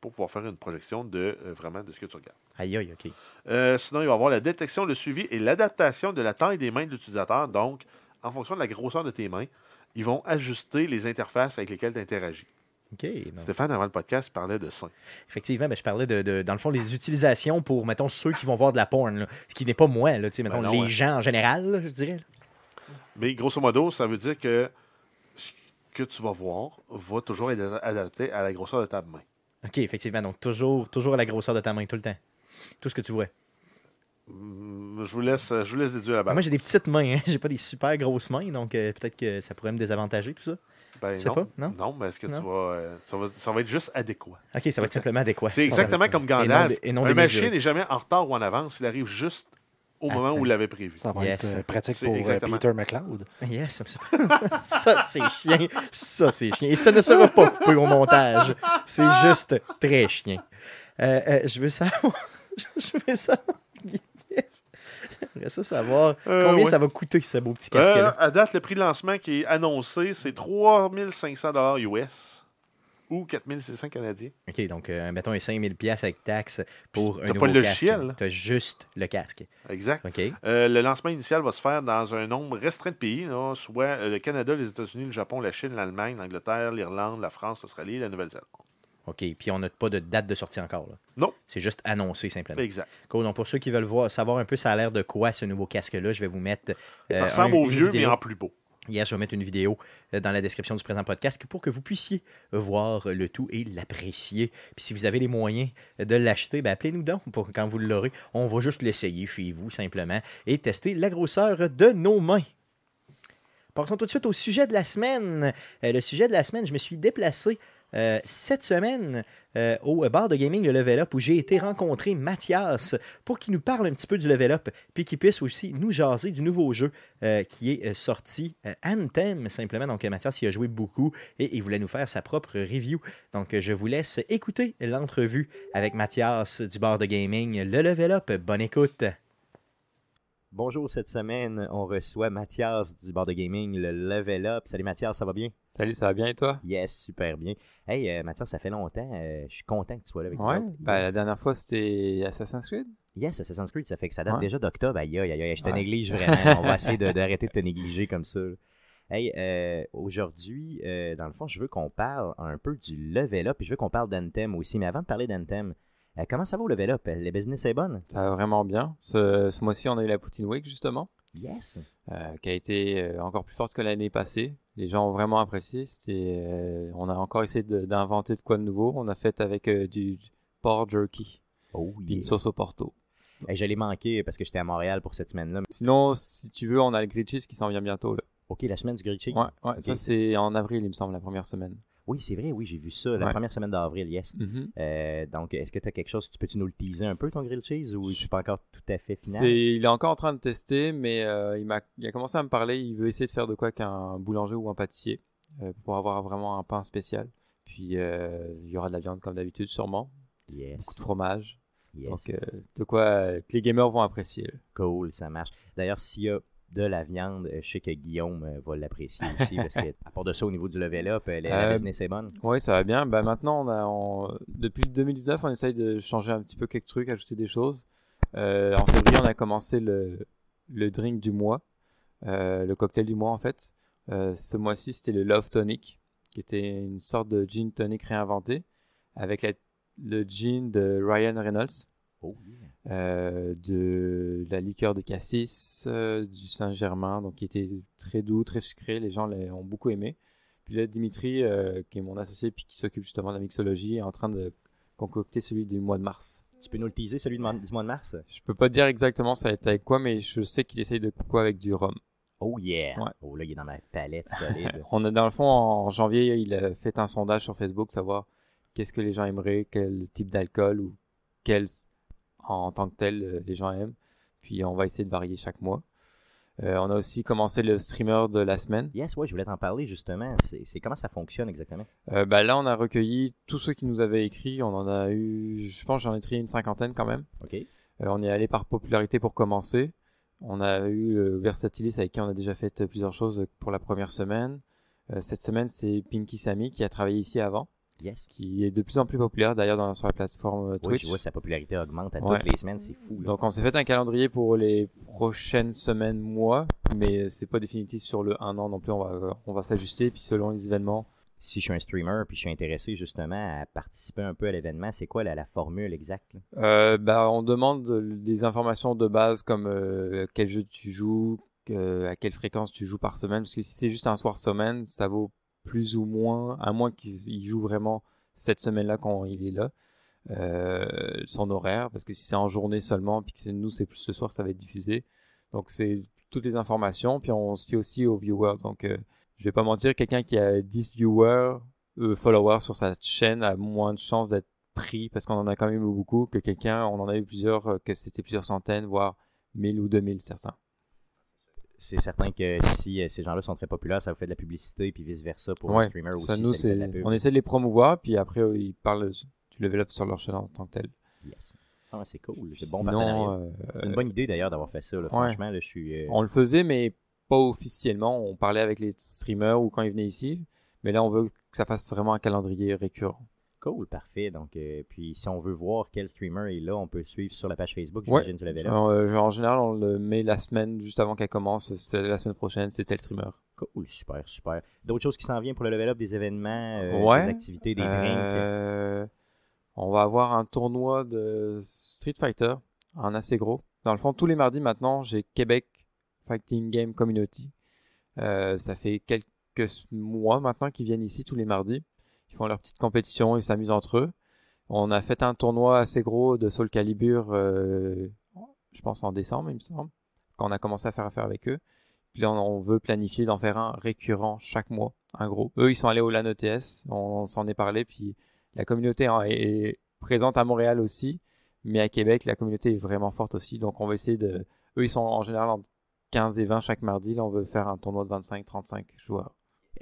pour pouvoir faire une projection de euh, vraiment de ce que tu regardes. Aïe, aïe, OK. Euh, sinon, il va y avoir la détection, le suivi et l'adaptation de la taille des mains de l'utilisateur. Donc, en fonction de la grosseur de tes mains, ils vont ajuster les interfaces avec lesquelles tu interagis. OK. donc, Stéphane, avant le podcast, parlait de seins. effectivement, ben, je parlais de, de- dans le fond, les utilisations pour, mettons, ceux qui vont voir de la porn, là, ce qui n'est pas moi, là, mettons, Ben non, les ouais. gens en général, là, je dirais. Mais grosso modo, ça veut dire que que tu vas voir va toujours être adapté à la grosseur de ta main. OK, effectivement, donc toujours, toujours à la grosseur de ta main, tout le temps. Tout ce que tu vois. Hum, Je vous laisse, je vous laisse déduire la base. Moi, j'ai des petites mains, hein. j'ai pas des super grosses mains, donc euh, peut-être que ça pourrait me désavantager, tout ça. Ben non, pas, non? mais est-ce que Non? tu vas, euh, ça va, ça va être juste adéquat? OK, ça va être simplement adéquat. C'est exactement comme Gandalf. Et non, un magicien n'est jamais en retard ou en avance. Il arrive juste au moment Attends. où il l'avait prévu. Ça va Yes. être euh, pratique C'est pour euh, exactement. Peter McLeod. Yes, ça c'est chien. Ça c'est chien. Et ça ne sera pas coupé au montage. C'est juste très chien. Euh, euh, je veux savoir. Je veux savoir. J'aimerais ça savoir Euh, combien ouais. ça va coûter ce beau petit Euh, casque-là. à date, le prix de lancement qui est annoncé, c'est 3500 US ou 4600 canadiens. Ok, donc euh, mettons un 5000$ piastres avec taxe pour un t'as nouveau pas le casque. logiciel, juste le casque. Exact. Ok. Euh, le lancement initial va se faire dans un nombre restreint de pays, là, soit euh, le Canada, les États-Unis, le Japon, la Chine, l'Allemagne, l'Angleterre, l'Irlande, la France, l'Australie et la Nouvelle-Zélande. Ok. Puis on n'a pas de date de sortie encore. Là. Non. C'est juste annoncé simplement. Exact. Cool. Donc pour ceux qui veulent voir, savoir un peu ça a l'air de quoi ce nouveau casque-là, je vais vous mettre. Ça ressemble au vieux, mais en plus beau. Hier, je vais mettre une vidéo euh, dans la description du présent podcast pour que vous puissiez voir le tout et l'apprécier. Puis si vous avez les moyens de l'acheter, ben appelez-nous donc pour quand vous l'aurez. On va juste l'essayer chez vous simplement et tester la grosseur de nos mains. Partons tout de suite au sujet de la semaine. Euh, le sujet de la semaine, je me suis déplacé euh, cette semaine euh, au bar de gaming Le Level Up où j'ai été rencontrer Mathias pour qu'il nous parle un petit peu du Level Up puis qu'il puisse aussi nous jaser du nouveau jeu euh, qui est sorti Anthem simplement. Donc Mathias y a joué beaucoup et il voulait nous faire sa propre review. Donc je vous laisse écouter l'entrevue avec Mathias du bar de gaming Le Level Up. Bonne écoute. Bonjour, cette semaine, on reçoit Mathias du bar de gaming, le Level Up. Salut Mathias, ça va bien? Salut, ça va bien et toi? Yes, super bien. Hey, euh, Mathias, ça fait longtemps. euh, je suis content que tu sois là avec Ouais, nous. autres. ben, la dernière fois c'était Assassin's Creed. Yes, Assassin's Creed, ça fait que ça date Ouais. déjà d'octobre. Aïe, aïe, aïe, aïe, je te Ouais. néglige vraiment. On va essayer d'arrêter de te négliger comme ça. Hey, euh, aujourd'hui, euh, dans le fond, je veux qu'on parle un peu du level up et je veux qu'on parle d'Anthem aussi. Mais avant de parler d'Anthem, euh, comment ça va au level up? Le business est bonne? Ça va vraiment bien. Ce, ce mois-ci, on a eu la Poutine Week, justement, Yes. euh, qui a été euh, encore plus forte que l'année passée. Les gens ont vraiment apprécié. C'était, euh, on a encore essayé d'inventer de, quoi de nouveau. On a fait avec euh, du, du pork jerky, Oh, puis une yeah. sauce au porto. Hey, je l'ai manqué parce que j'étais à Montréal pour cette semaine-là. Sinon, si tu veux, on a le grilled cheese qui s'en vient bientôt. Là. Ok, la semaine du grilled cheese. Ouais, ça c'est en avril, il me semble, la première semaine. Oui, c'est vrai, oui, j'ai vu ça. La Ouais. première semaine d'avril, yes. Mhm. Euh, donc, est-ce que tu as quelque chose, tu peux-tu nous le teaser un peu, ton grilled cheese, ou je suis pas encore tout à fait final? Il est encore en train de tester, mais euh, il, m'a, il a commencé à me parler. Il veut essayer de faire de quoi qu'un boulanger ou un pâtissier euh, pour avoir vraiment un pain spécial. Puis il y aura de la viande comme d'habitude, sûrement. Yes. Beaucoup de fromage. yes. Donc euh, de quoi que les gamers vont apprécier. Cool, ça marche. D'ailleurs, s'il y a de la viande, euh, je sais que Guillaume euh, va l'apprécier aussi, parce que, à part de ça, au niveau du level up, la, la Euh, business est bonne. Ouais, ça va bien. Bah, maintenant, on a, on- depuis 2019, on essaye de changer un petit peu quelques trucs, ajouter des choses. Euh, en février, on a commencé le, le drink du mois, euh, le cocktail du mois en fait. Euh, ce mois-ci, c'était le Love Tonic, qui était une sorte de gin tonic réinventé avec la- le gin de Ryan Reynolds, Oh, yeah. euh, de la liqueur de cassis, euh, du Saint-Germain, donc qui était très doux, très sucré. Les gens l'ont beaucoup aimé. Puis là, Dimitri, euh, qui est mon associé puis qui s'occupe justement de la mixologie, est en train de concocter celui du mois de mars. Tu peux nous le teaser, celui du mois de mars? Je peux pas dire exactement ça va être avec quoi, mais je sais qu'il essaye de quoi avec du rhum. Oh yeah! Ouais. Oh là, il est dans ma palette solide. On a dans le fond en janvier, il a fait un sondage sur Facebook, savoir qu'est-ce que les gens aimeraient, quel type d'alcool ou quel en tant que tel euh, les gens aiment. Puis on va essayer de varier chaque mois. Euh, on a aussi commencé le streamer de la semaine. yes, ouais, je voulais t'en parler justement. C'est comment ça fonctionne exactement? Euh, bah là, on a recueilli tous ceux qui nous avaient écrit. On en a eu, je pense, j'en ai trié une cinquantaine quand même. OK? Euh, on est allé par popularité pour commencer. On a eu Versatilis avec qui on a déjà fait plusieurs choses pour la première semaine. Cette semaine, c'est Pinky Samy qui a travaillé ici avant, Yes. qui est de plus en plus populaire d'ailleurs sur la plateforme euh, Oui, Twitch. je vois sa popularité augmente à Ouais. toutes les semaines, c'est fou. là. Donc on s'est fait un calendrier pour les prochaines semaines, mois, mais c'est pas définitif sur le un an non plus. On va, on va s'ajuster puis selon les événements. si je suis un streamer puis je suis intéressé justement à participer un peu à l'événement, c'est quoi la, la formule exacte? Euh, bah, on demande de- des informations de base comme euh, quel jeu tu joues, à quelle fréquence tu joues par semaine. Parce que si c'est juste un soir semaine, ça vaut plus ou moins, à moins qu'il il joue vraiment cette semaine-là quand il est là, euh, son horaire. Parce que si c'est en journée seulement, puis que nous c'est plus ce soir, ça va être diffusé. Donc c'est toutes les informations. Puis on se aussi aux viewers. Donc euh, je vais pas mentir, quelqu'un qui a 10 viewers, euh, followers sur sa chaîne a moins de chances d'être pris parce qu'on en a quand même eu beaucoup que quelqu'un, on en a eu plusieurs, euh, que c'était plusieurs centaines, voire 1000 ou 2000 certains. C'est certain que si euh, ces gens-là sont très populaires, ça vous fait de la publicité puis vice-versa pour Ouais, les streamers aussi. nous, ça on essaie de les promouvoir, puis après, euh, ils parlent du level up sur leur chaîne en tant que tel. Yes. Ah, c'est cool, c'est bon euh, C'est une bonne idée d'ailleurs d'avoir fait ça. Là. Franchement, là, je suis. euh, on le faisait, mais pas officiellement. On parlait avec les streamers ou quand ils venaient ici. Mais là, on veut que ça fasse vraiment un calendrier récurrent. Cool, parfait. Donc, euh, puis si on veut voir quel streamer est là, on peut le suivre sur la page Facebook. Ouais. J'imagine up. Alors, euh, en général, on le met la semaine juste avant qu'elle commence. La semaine prochaine, c'est tel streamer. Cool, super, super. D'autres choses qui s'en viennent pour le level up, des événements, euh, Ouais. des activités, des drinks? On va avoir un tournoi de Street Fighter, un assez gros. Dans le fond, tous les mardis maintenant, j'ai Québec Fighting Game Community. Ça fait quelques mois maintenant qu'ils viennent ici tous les mardis. Ils font leur petite compétition, ils s'amusent entre eux. On a fait un tournoi assez gros de Soul Calibur, euh, je pense en décembre, il me semble, quand on a commencé à faire affaire avec eux. Puis là, on, veut planifier d'en faire un récurrent chaque mois, un gros. Eux, ils sont allés au LAN ETS, on, s'en est parlé, puis la communauté est, est présente à Montréal aussi, mais à Québec, la communauté est vraiment forte aussi. Donc, on va essayer de. Eux, ils sont en général entre 15 et 20 chaque mardi. Là, on veut faire un tournoi de 25-35 joueurs.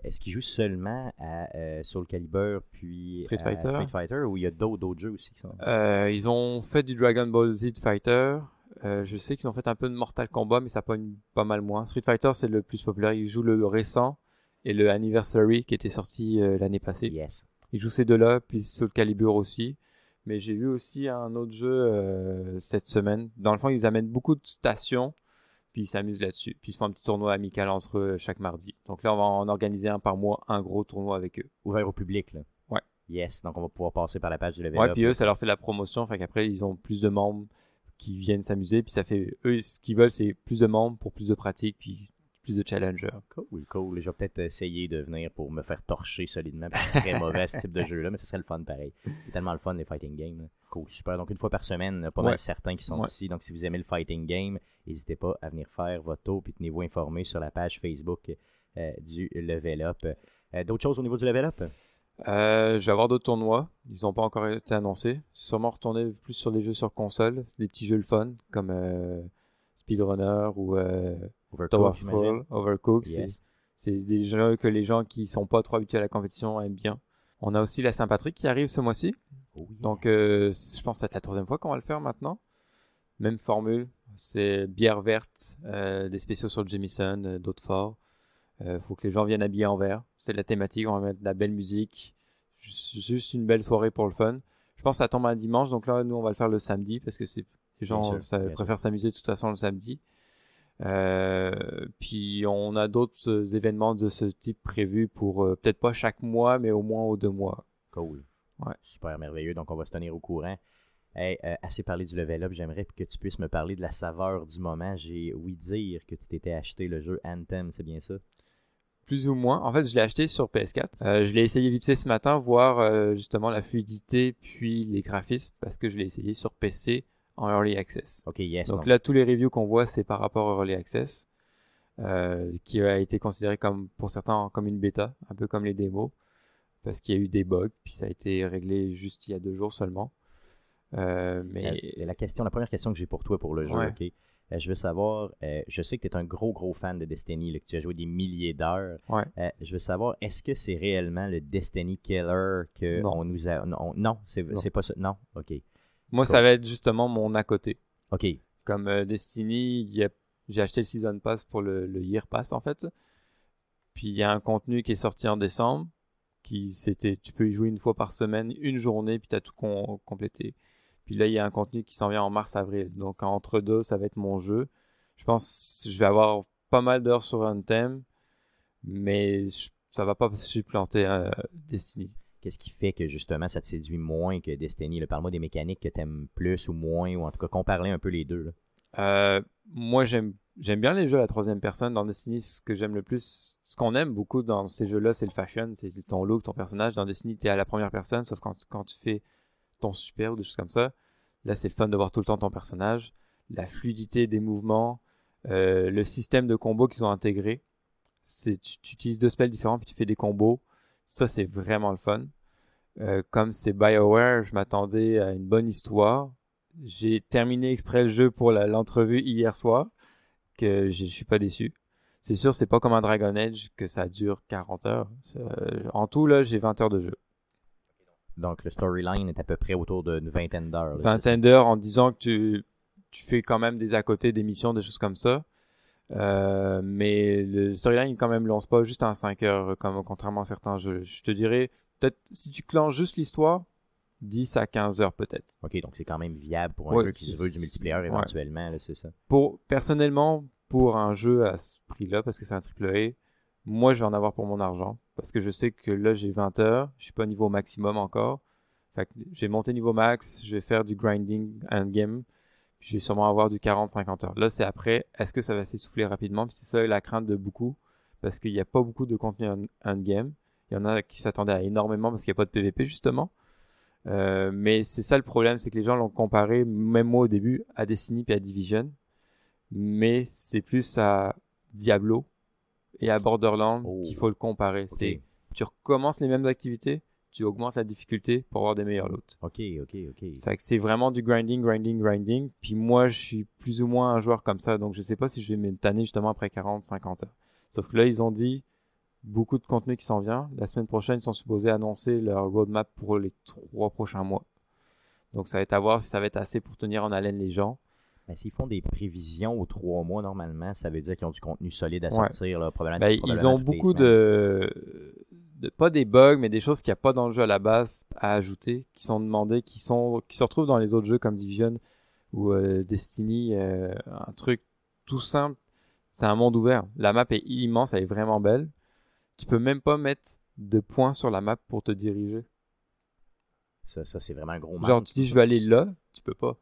Est-ce qu'ils jouent seulement à euh, Soul Calibur puis Street Fighter? Street Fighter ou il y a d'autres jeux aussi qui sont. Euh, ils ont fait du Dragon Ball Z Fighter. Euh, je sais qu'ils ont fait un peu de Mortal Kombat, mais ça pas, pas mal moins. Street Fighter, c'est le plus populaire. Ils jouent le récent et le Anniversary qui était sorti euh, l'année passée. Yes. Ils jouent ces deux-là, puis Soul Calibur aussi. Mais j'ai vu aussi un autre jeu cette semaine. Dans le fond, ils amènent beaucoup de stations. Puis ils s'amusent là-dessus. Puis ils se font un petit tournoi amical entre eux chaque mardi. Donc là, on va en organiser un par mois, un gros tournoi avec eux. Ouvert au public, là. Ouais. Yes, donc on va pouvoir passer par la page du level Ouais, up. puis eux, ça leur fait de la promotion. Fait qu'après, ils ont plus de membres qui viennent s'amuser. Puis ça fait, eux, ce qu'ils veulent, c'est plus de membres pour plus de pratiques, puis plus de challengers. Cool, cool. Je vais peut-être essayer de venir pour me faire torcher solidement. parce que C'est très mauvais ce type de jeu-là, mais ce serait le fun pareil. C'est tellement le fun les fighting games. Cool, super. Donc une fois par semaine, pas mal certains qui sont Ouais. ici. Donc si vous aimez le fighting game, n'hésitez pas à venir faire votre tour puis tenez-vous informés sur la page Facebook euh, du Level Up. Euh, D'autres choses au niveau du Level Up? Euh, je vais avoir d'autres tournois. Ils n'ont pas encore été annoncés. Sûrement retourner plus sur les jeux sur console, des petits jeux le fun comme euh, Speedrunner ou euh. Towerfall, Overcooked. c'est- Yes. C'est des jeux que les gens qui sont pas trop habitués à la compétition aiment bien. On a aussi la Saint-Patrick qui arrive ce mois-ci. Oh, yeah. Donc, euh, je pense que c'est la troisième fois qu'on va le faire maintenant. Même formule. C'est bière verte, euh, des spéciaux sur le Jameson, euh, d'autres forts. Euh, faut que les gens viennent habillés en vert. C'est la thématique. On va mettre de la belle musique. Juste, une belle soirée pour le fun. Je pense que ça tombe un dimanche. Donc là, nous, on va le faire le samedi parce que c'est les gens ça, préfèrent s'amuser de toute façon le samedi. Euh, puis on a d'autres événements de ce type prévus pour euh, peut-être pas chaque mois, mais au moins aux deux mois. Cool. Ouais. Super merveilleux. Donc, on va se tenir au courant. Hey, euh, assez parlé du level up, j'aimerais que tu puisses me parler de la saveur du moment. J'ai ouï dire que tu t'étais acheté le jeu Anthem, c'est bien ça? Plus ou moins. En fait, je l'ai acheté sur PS4. Euh, je l'ai essayé vite fait ce matin, voir euh, justement la fluidité puis les graphismes, parce que je l'ai essayé sur PC en Early Access. Ok, yes. Donc là, tous les reviews qu'on voit, c'est par rapport au Early Access, euh, qui a été considéré comme, pour certains, comme une bêta, un peu comme les démos, parce qu'il y a eu des bugs, puis ça a été réglé juste il y a deux jours seulement. Euh, mais La, la question, la première question que j'ai pour toi pour le jeu, Ouais. ok. Euh, je veux savoir, euh, je sais que tu es un gros gros fan de Destiny, là, que tu as joué des milliers d'heures. Ouais. Euh, je veux savoir, est-ce que c'est réellement le Destiny Killer que Non. on nous a. Non, Non. c'est pas ça. Non, ok. Moi, ça va être justement mon à côté. Ok. comme euh, Destiny, a- j'ai acheté le Season Pass pour le, le Year Pass en fait. Puis il y a un contenu qui est sorti en décembre, qui c'était, tu peux y jouer une fois par semaine, une journée, puis t'as tout com- complété. Puis là, il y a un contenu qui s'en vient en mars-avril. Donc entre deux, ça va être mon jeu. Je pense que je vais avoir pas mal d'heures sur un thème, mais je- ça va pas supplanter euh, Destiny. Qu'est-ce qui fait que justement ça te séduit moins que Destiny? Parle-moi des mécaniques que tu aimes plus ou moins, ou en tout cas comparer un peu les deux. Euh, moi, j'aime bien les jeux à la troisième personne. Dans Destiny, ce que j'aime le plus, ce qu'on aime beaucoup dans ces jeux-là, c'est le fashion, c'est ton look, ton personnage. Dans Destiny, t'es à la première personne, sauf quand, tu fais ton super ou des choses comme ça. Là, c'est le fun de voir tout le temps ton personnage, la fluidité des mouvements, euh, le système de combos qu'ils ont intégré. Tu, tu utilises deux spells différents puis tu fais des combos. Ça, c'est vraiment le fun. Euh, comme c'est BioWare, je m'attendais à une bonne histoire. J'ai terminé exprès le jeu pour l'entrevue hier soir, que je suis pas déçu. C'est sûr, c'est pas comme un Dragon Age que ça dure 40 heures. Euh, en tout, là, j'ai 20 heures de jeu. Donc le storyline est à peu près autour d'une vingtaine d'heures. Vingtaine d'heures en disant que tu, tu fais quand même des à côté, des missions, des choses comme ça. Euh, mais le storyline quand même lance pas juste en 5 heures, comme contrairement à certains jeux. Je te dirais, peut-être si tu clenches juste l'histoire, 10 à 15 heures peut-être. Ok, donc c'est quand même viable pour un Ouais, jeu qui se veut du multiplayer éventuellement, c'est ça? pour personnellement pour un jeu à ce prix-là parce que c'est un triple A, moi je vais en avoir pour mon argent parce que je sais que là j'ai 20 heures, je suis pas niveau maximum encore. Fait j'ai monté niveau max, je vais faire du grinding endgame, puis je vais sûrement avoir du 40-50 heures. Là c'est après, est-ce que ça va s'essouffler rapidement? Puis c'est ça la crainte de beaucoup parce qu'il n'y a pas beaucoup de contenu en- endgame. Il y en a qui s'attendaient à énormément parce qu'il n'y a pas de PVP justement. Euh, mais c'est ça le problème, c'est que les gens l'ont comparé, même moi au début, à Destiny puis à Division mais c'est plus à Diablo et à Borderlands Oh. qu'il faut le comparer. C'est tu recommences les mêmes activités, tu augmentes la difficulté pour avoir des meilleurs loot. Ok, ok, ok. Fait que c'est vraiment du grinding, grinding, grinding. Puis moi, je suis plus ou moins un joueur comme ça, donc je sais pas si je vais me tanner justement après 40, 50 heures. Sauf que là, ils ont dit beaucoup de contenu qui s'en vient. La semaine prochaine, ils sont supposés annoncer leur roadmap pour les trois prochains mois. Donc ça va être à voir si ça va être assez pour tenir en haleine les gens. Mais s'ils font des prévisions aux trois mois, normalement, ça veut dire qu'ils ont du contenu solide à Ouais. sortir. Là, probablement, Ben, ils ont beaucoup de, de- pas des bugs, mais des choses qu'il n'y a pas dans le jeu à la base à ajouter, qui sont demandées, qui sont, qui se retrouvent dans les autres jeux comme Division ou euh, Destiny, euh, un truc tout simple C'est un monde ouvert. La map est immense, elle est vraiment belle. Tu peux même pas mettre de points sur la map pour te diriger. Ça, ça c'est vraiment un gros Genre, manque. tu dis je vais aller là, tu peux pas.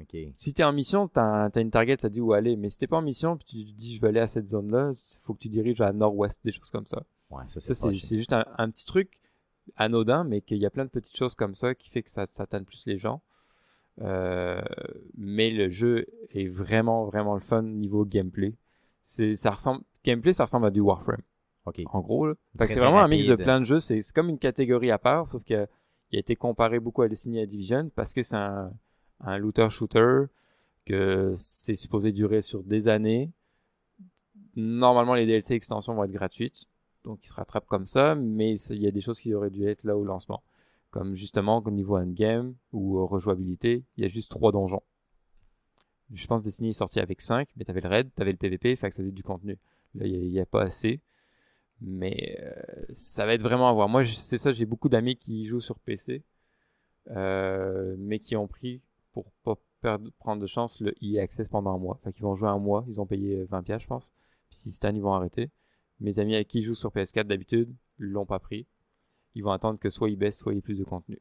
Ok. Si t'es en mission, t'as as une target, ça dit où aller. Mais si t'es pas en mission, puis tu dis je vais aller à cette zone-là, il faut que tu diriges à nord-ouest, des choses comme ça. Ouais, ça, c'est juste un, un petit truc anodin, mais qu'il y a plein de petites choses comme ça qui fait que ça, ça tanne plus les gens. Euh, mais le jeu est vraiment, vraiment le fun niveau gameplay. C'est, ça ressemble, gameplay, ça ressemble à du Warframe, en gros. Là. Fait que Très, c'est vraiment un mix de plein de jeux. C'est, c'est comme une catégorie à part, sauf que il a été comparé beaucoup à Destiny et à Division parce que c'est un, un looter-shooter, que c'est supposé durer sur des années. Normalement, les DLC extensions vont être gratuites, donc ils se rattrapent comme ça, mais il y a des choses qui auraient dû être là au lancement. Comme justement, au niveau endgame ou euh, rejouabilité, il y a juste trois donjons. Je pense Destiny est sorti avec 5, mais t'avais le raid, t'avais le PVP, fait que ça faisait du contenu. Là, il n'y a, pas assez. Mais euh, ça va être vraiment à voir. Moi, c'est ça, j'ai beaucoup d'amis qui jouent sur PC, euh, mais qui ont pris, pour pas perdre, prendre de chance, le EA Access pendant un mois. Fait qu'ils vont jouer un mois, ils ont payé 20 pièces, je pense. Puis si année, ils vont arrêter. Mes amis avec qui ils jouent sur PS4 d'habitude l'ont pas pris. Ils vont attendre que soit ils baissent, soit il y ait plus de contenu.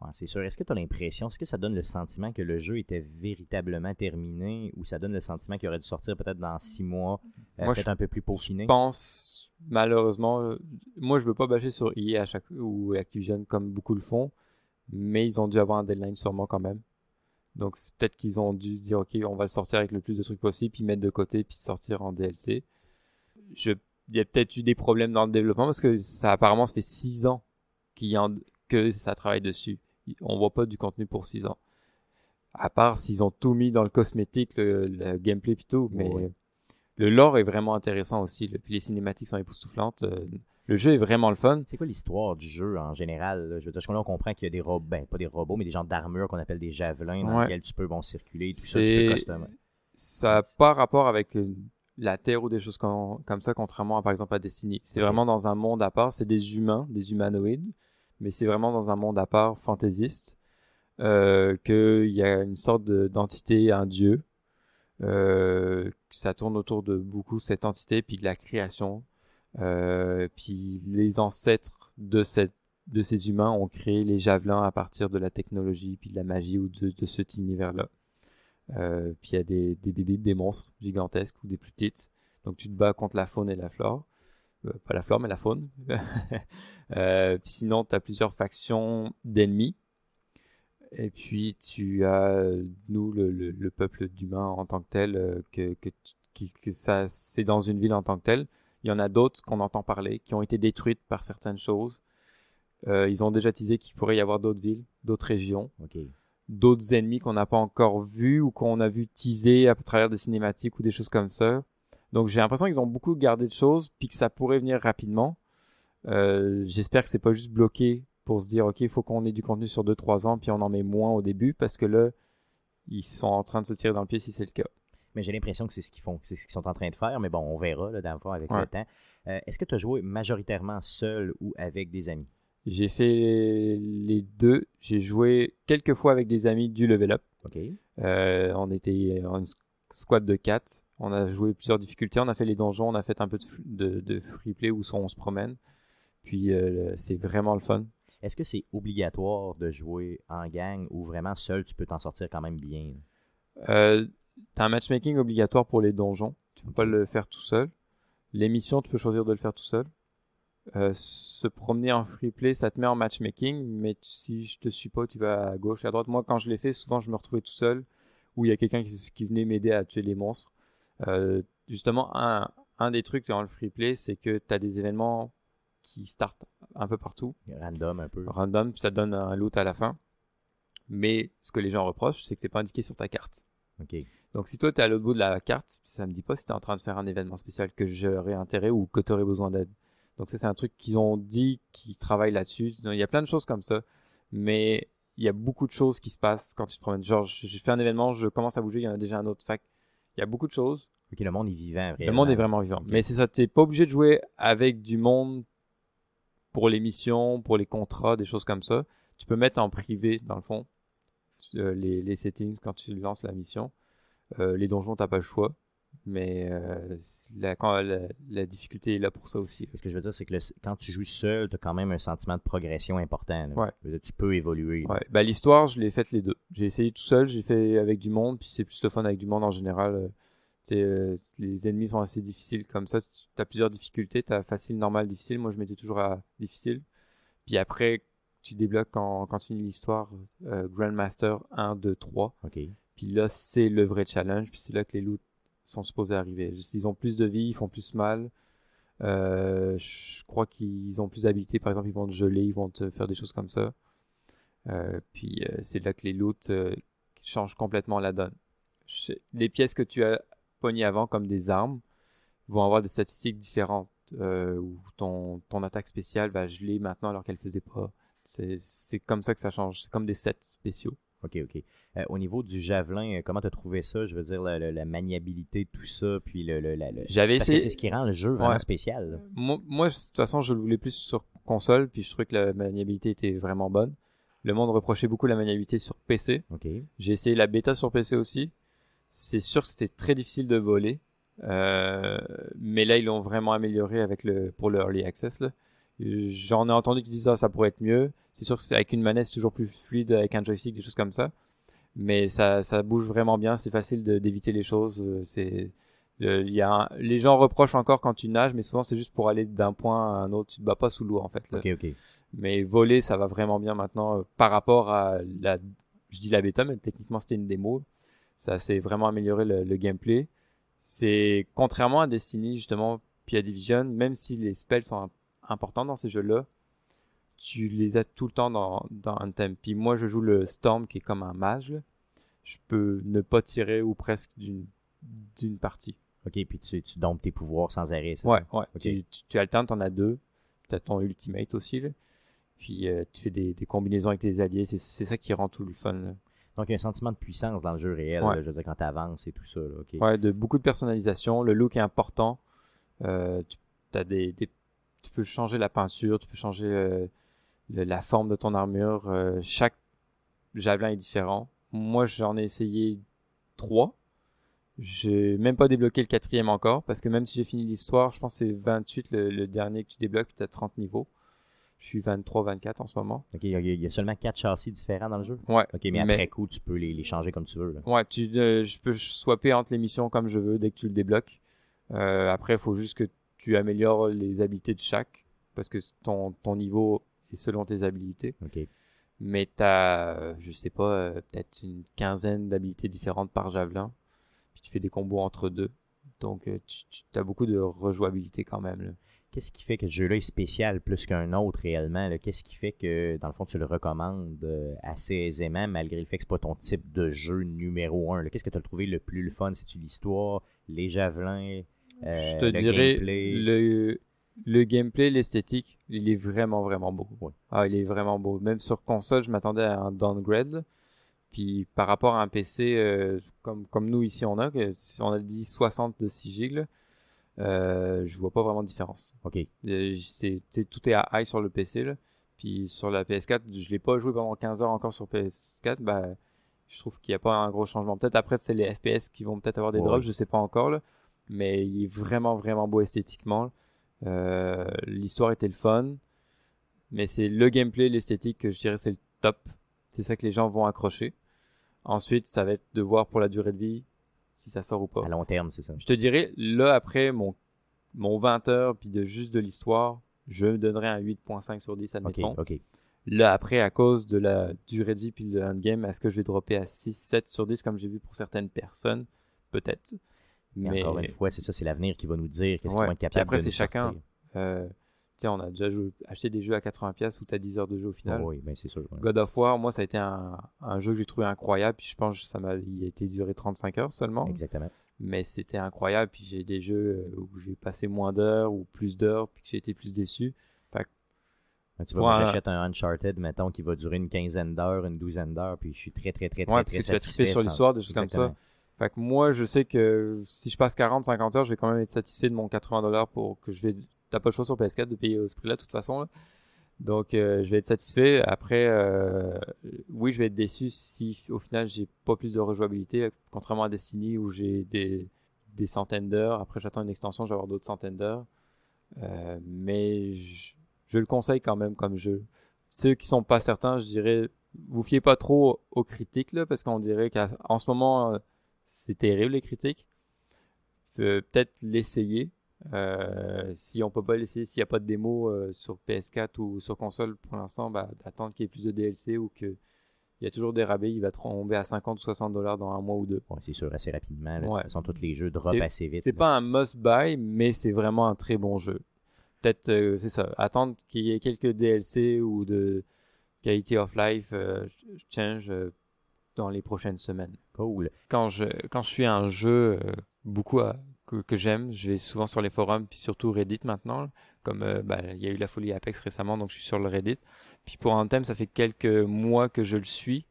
Ouais, c'est sûr. Est-ce que tu as l'impression, est-ce que ça donne le sentiment que le jeu était véritablement terminé ou ça donne le sentiment qu'il aurait dû sortir peut-être dans six mois, euh, Moi, peut-être je un peu plus peaufiné? Je pense, malheureusement, euh, moi je veux pas bâcher sur EA à chaque ou Activision comme beaucoup le font, mais ils ont dû avoir un deadline sûrement quand même. Donc peut-être qu'ils ont dû se dire ok, on va le sortir avec le plus de trucs possible, puis mettre de côté, puis sortir en DLC. Je, il y a peut-être eu des problèmes dans le développement parce que ça apparemment ça fait 6 ans qu'il y en- que ça travaille dessus. On voit pas du contenu pour 6 ans. À part s'ils ont tout mis dans le cosmétique, le, le gameplay puis tout, mais Ouais. le lore est vraiment intéressant aussi. Puis les cinématiques sont époustouflantes. euh, le jeu est vraiment le fun. C'est quoi l'histoire du jeu en général? là? Je veux dire, là, on comprend qu'il y a des robots, ben pas des robots, mais des genres d'armure qu'on appelle des javelins dans Ouais. lesquels tu peux bon, circuler, tout ça, tu peux. Ça n'a pas rapport avec euh, la Terre ou des choses com- comme ça, contrairement à par exemple à Destiny. C'est vraiment dans un monde à part. C'est des humains, des humanoïdes, mais c'est vraiment dans un monde à part fantaisiste. Euh, qu'il y a une sorte de- d'entité, un dieu. Euh, ça tourne autour de beaucoup cette entité, puis de la création. Euh, puis les ancêtres de cette de ces humains ont créé les javelins à partir de la technologie, puis de la magie ou de, de cet univers-là. Euh, puis il y a des, bébés, des monstres gigantesques ou des plus petites. Donc tu te bats contre la faune et la flore. Euh, pas la flore, mais la faune. euh, sinon, tu as plusieurs factions d'ennemis. Et puis tu as, nous, le, le, le peuple d'humains en tant que tel, que, ça, c'est dans une ville en tant que tel. Il y en a d'autres qu'on entend parler, qui ont été détruites par certaines choses. Ils ont déjà teasé qu'il pourrait y avoir d'autres villes, d'autres régions. D'autres ennemis qu'on n'a pas encore vus ou qu'on a vu teaser à travers des cinématiques ou des choses comme ça. Donc j'ai l'impression qu'ils ont beaucoup gardé de choses puis que ça pourrait venir rapidement. Euh, J'espère que c'est pas juste bloqué pour se dire ok il faut qu'on ait du contenu sur 2-3 ans puis on en met moins au début parce que là ils sont en train de se tirer dans le pied si c'est le cas. Mais j'ai l'impression que c'est ce qu'ils font, c'est ce qu'ils sont en train de faire, mais bon, on verra là, dans le fond avec Ouais. le temps. Euh, Est-ce que tu as joué majoritairement seul ou avec des amis? J'ai fait les deux. J'ai joué quelques fois avec des amis du level up. Euh, on était en une squad de 4. On a joué plusieurs difficultés. On a fait les donjons. On a fait un peu de, de, de free play où on se promène. Puis euh, c'est vraiment le fun. Est-ce que c'est obligatoire de jouer en gang ou vraiment seul, tu peux t'en sortir quand même bien? Euh, T'as un matchmaking obligatoire pour les donjons. Tu peux pas le faire tout seul. Les missions, tu peux choisir de le faire tout seul. Euh, se promener en free play, ça te met en matchmaking, mais si je te suis pas, tu vas à gauche à droite. Moi, quand je l'ai fait, souvent je me retrouvais tout seul, où il y a quelqu'un qui, qui venait m'aider à tuer les monstres. Euh, justement, un, un des trucs dans le free play, c'est que tu as des événements qui startent un peu partout, Random un peu. random, ça donne un loot à la fin. Mais ce que les gens reprochent, c'est que c'est pas indiqué sur ta carte. OK. Donc si toi tu es à l'autre bout de la carte, ça me dit pas si tu es en train de faire un événement spécial que j'aurais intérêt ou que tu aurais besoin d'aide. Donc ça c'est un truc qu'ils ont dit, qu'ils travaillent là-dessus. Il y a plein de choses comme ça, mais il y a beaucoup de choses qui se passent quand tu te promènes. Genre j'ai fait un événement, je commence à bouger, il y en a déjà un autre. Fait il y a beaucoup de choses. OK, le monde est vivant. Le monde est vraiment vivant. Mais c'est ça, t'es pas obligé de jouer avec du monde pour les missions, pour les contrats, des choses comme ça. Tu peux mettre en privé, dans le fond, euh, les, les settings quand tu lances la mission. Euh, les donjons, t'as pas le choix. Mais euh, la, quand la, la difficulté est là pour ça aussi. Ce que je veux dire, c'est que le- quand tu joues seul, tu as quand même un sentiment de progression important. là. Ouais. Je veux dire, Tu peux évoluer. Ouais. Bah, l'histoire, je l'ai faite les deux. J'ai essayé tout seul, j'ai fait avec du monde, puis c'est plus le fun avec du monde en général. euh, euh, les ennemis sont assez difficiles comme ça. Tu as plusieurs difficultés. Tu as facile, normal, difficile. Moi, je mettais toujours à difficile. Puis après, tu débloques quand, quand tu finis l'histoire euh, Grandmaster 1, 2, 3. OK. Puis là, c'est le vrai challenge. Puis c'est là que les loots sont supposés arriver. Ils ont plus de vie, ils font plus mal. Euh, je crois qu'ils ont plus d'habilité. Par exemple, ils vont te geler, ils vont te faire des choses comme ça. Euh, puis euh, c'est là que les loots changent complètement la donne. Les pièces que tu as pognées avant, comme des armes, vont avoir des statistiques différentes. Ton, ton attaque spéciale va geler maintenant alors qu'elle faisait pas. C'est comme ça que ça change. C'est comme des sets spéciaux. OK, OK. Euh, au niveau du javelin, euh, comment tu as trouvé ça? Je veux dire, la, la- la maniabilité, tout ça, puis le... le- J'avais Parce que essayé. c'est ce qui rend le jeu vraiment Ouais. spécial. là. Moi, moi, de toute façon, je le voulais plus sur console, puis je trouvais que la maniabilité était vraiment bonne. Le monde reprochait beaucoup la maniabilité sur PC. OK. J'ai essayé la bêta sur PC aussi. C'est sûr que c'était très difficile de voler. Euh, mais là, ils l'ont vraiment amélioré avec le, pour le Early Access. là. J'en ai entendu qui disent ah, ça pourrait être mieux. C'est sûr que c'est avec une manette, c'est toujours plus fluide avec un joystick, des choses comme ça. Mais ça, ça bouge vraiment bien. C'est facile d'éviter les choses. euh, C'est, il y a un- les gens reprochent encore quand tu nages, mais souvent c'est juste pour aller d'un point à un autre. Tu te bats pas sous l'eau en fait. Mais voler, ça va vraiment bien maintenant euh, par rapport à la, je dis la bêta, mais techniquement c'était une démo. Ça s'est vraiment amélioré le, le gameplay. C'est contrairement à Destiny justement, puis à Division, même si les spells sont im- importants dans ces jeux-là, tu les as tout le temps dans, dans Anthem. Puis moi, je joue le Storm qui est comme un mage. là. Je peux ne pas tirer ou presque d'une partie. OK, puis tu, tu domptes tes pouvoirs sans arrêt. Ouais, ça? ouais. Ok. Tu, tu, tu alternes, t'en as deux. T'as ton ultimate aussi, là. Puis euh, tu fais des, des combinaisons avec tes alliés. C'est ça qui rend tout le fun, là. Donc, il y a un sentiment de puissance dans le jeu réel, Ouais. là, je veux dire, quand tu avances et tout ça. là. Ouais, de beaucoup de personnalisation. Le look est important. Euh, tu, des, des- tu peux changer la peinture, tu peux changer euh, le- la forme de ton armure. euh, chaque javelin est différent. Moi, j'en ai essayé trois. J'ai même pas débloqué le quatrième encore, parce que même si j'ai fini l'histoire, je pense que c'est 28 le, le dernier que tu débloques, puis t'as 30 niveaux. Je suis 23-24 en ce moment. OK, il y, a- il y a seulement quatre châssis différents dans le jeu? Ouais. OK, mais, après coup, tu peux les, les changer comme tu veux. là. Ouais, tu, euh, je peux swapper entre les missions comme je veux dès que tu le débloques. Euh, après, il faut juste que tu améliores les habilités de chaque, parce que ton, ton niveau est selon tes habilités. Mais t'as, euh, je sais pas, euh, peut-être une quinzaine d'habilités différentes par javelin. Puis tu fais des combos entre deux. Donc euh, tu, tu as beaucoup de rejouabilité quand même. là. Qu'est-ce qui fait que ce jeu-là est spécial plus qu'un autre réellement? là? Qu'est-ce qui fait que, dans le fond, tu le recommandes assez aisément, malgré le fait que c'est pas ton type de jeu numéro un? là? Qu'est-ce que tu as trouvé le plus le fun? C'est-tu l'histoire, les javelins, je te le dirais gameplay? le, le gameplay, l'esthétique, il est vraiment vraiment beau. Ah, il est vraiment beau. Même sur console, je m'attendais à un downgrade. Puis par rapport à un PC euh, comme comme nous ici on a, que on a dit 60 de 6 GB, là, euh, je vois pas vraiment de différence. OK. Euh, c'est tout est à high sur le PC là. Puis sur la PS4, je l'ai pas joué pendant 15 heures encore sur PS4, bah je trouve qu'il n'y a pas un gros changement. Peut-être après c'est les FPS qui vont peut-être avoir des Ouais, drops, je sais pas encore là. Mais il est vraiment vraiment beau esthétiquement. Euh, L'histoire était le fun, mais c'est le gameplay, l'esthétique que je dirais c'est le top. C'est ça que les gens vont accrocher. Ensuite, ça va être de voir pour la durée de vie si ça sort ou pas. À long terme, c'est ça. Je te dirais, là, après mon, mon 20 heures, puis de juste de l'histoire, je me donnerais un 8.5 sur 10, OK, admettons. OK. Là, après, à cause de la durée de vie puis le endgame, est-ce que je vais dropper à 6, 7 sur 10 comme j'ai vu pour certaines personnes? Peut-être. Mais encore une fois, c'est ça, c'est l'avenir qui va nous dire qu'est-ce Ouais. qu'ils vont être capables après, de c'est nous chacun. euh, tu sais, on a déjà joué- acheté des jeux à 80$ où tu as 10 heures de jeu au final. Oh oui, ben c'est sûr. ouais. God of War, moi, ça a été un, un jeu que j'ai trouvé incroyable. Puis je pense que ça m'a, il a été duré 35 heures seulement. Exactement. mais c'était incroyable. Puis j'ai des jeux euh, où j'ai passé moins d'heures ou plus d'heures, puis que j'ai été plus déçu. Ben, tu vois, j'achète un Uncharted, mettons, qui va durer une quinzaine d'heures, une douzaine d'heures, puis je suis très, très, très, très, Ouais, très parce que tu vas satisfait. sur l'histoire, des choses comme ça. Fait moi, je sais que si je passe 40, 50 heures, je vais quand même être satisfait de mon 80 dollars pour que je vais. T'as pas le choix sur PS4 de payer ce prix-là, de toute façon. Donc, euh, je vais être satisfait. Après, euh, oui, je vais être déçu si au final j'ai pas plus de rejouabilité, contrairement à Destiny où j'ai des des centaines d'heures. Après, j'attends une extension, je avoir d'autres centaines d'heures. Euh, mais je, je le conseille quand même comme jeu. Ceux qui sont pas certains, je dirais, vous fiez pas trop aux critiques là, parce qu'on dirait qu'en ce moment, c'est terrible les critiques. Euh, Peut-être l'essayer. Euh, si on peut pas l'essayer, s'il n'y a pas de démo euh, sur PS4 ou sur console pour l'instant, bah, d'attendre qu'il y ait plus de DLC ou que il y a toujours des rabais, il va tomber à 50 ou 60 dollars dans un mois ou deux. Ouais, c'est sûr, assez rapidement. Là. Ouais. De toute façon, tous les jeux drop assez vite. C'est pas un must-buy, mais c'est vraiment un très bon jeu. Peut-être, euh, c'est ça, attendre qu'il y ait quelques DLC ou de quality of life change dans les prochaines semaines. Cool. Quand je, quand je suis un jeu euh, beaucoup à- que, que j'aime, je vais souvent sur les forums, puis surtout Reddit maintenant. Comme euh, bah, il y a eu la folie Apex récemment, donc je suis sur le Reddit. Puis pour Anthem, ça fait quelques mois que je le suis.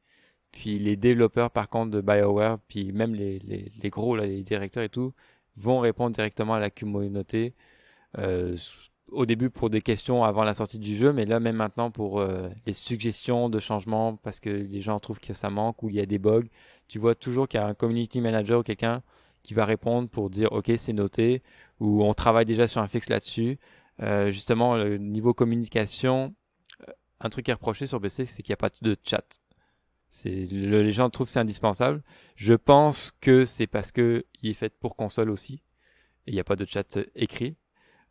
Puis les développeurs, par contre, de BioWare, puis même les, les, les gros, là, les directeurs et tout, vont répondre directement à la communauté. Euh, au début pour des questions avant la sortie du jeu, mais là même maintenant pour euh, les suggestions de changements parce que les gens trouvent que ça manque ou il y a des bugs. Tu vois toujours qu'il y a un community manager ou quelqu'un qui va répondre pour dire ok c'est noté ou on travaille déjà sur un fixe là-dessus. Euh, justement le niveau communication, euh, un truc qui est reproché sur PC c'est qu'il n'y a pas de chat. Les gens trouvent que c'est indispensable. Je pense que c'est parce que il est fait pour console aussi il n'y a pas de chat écrit.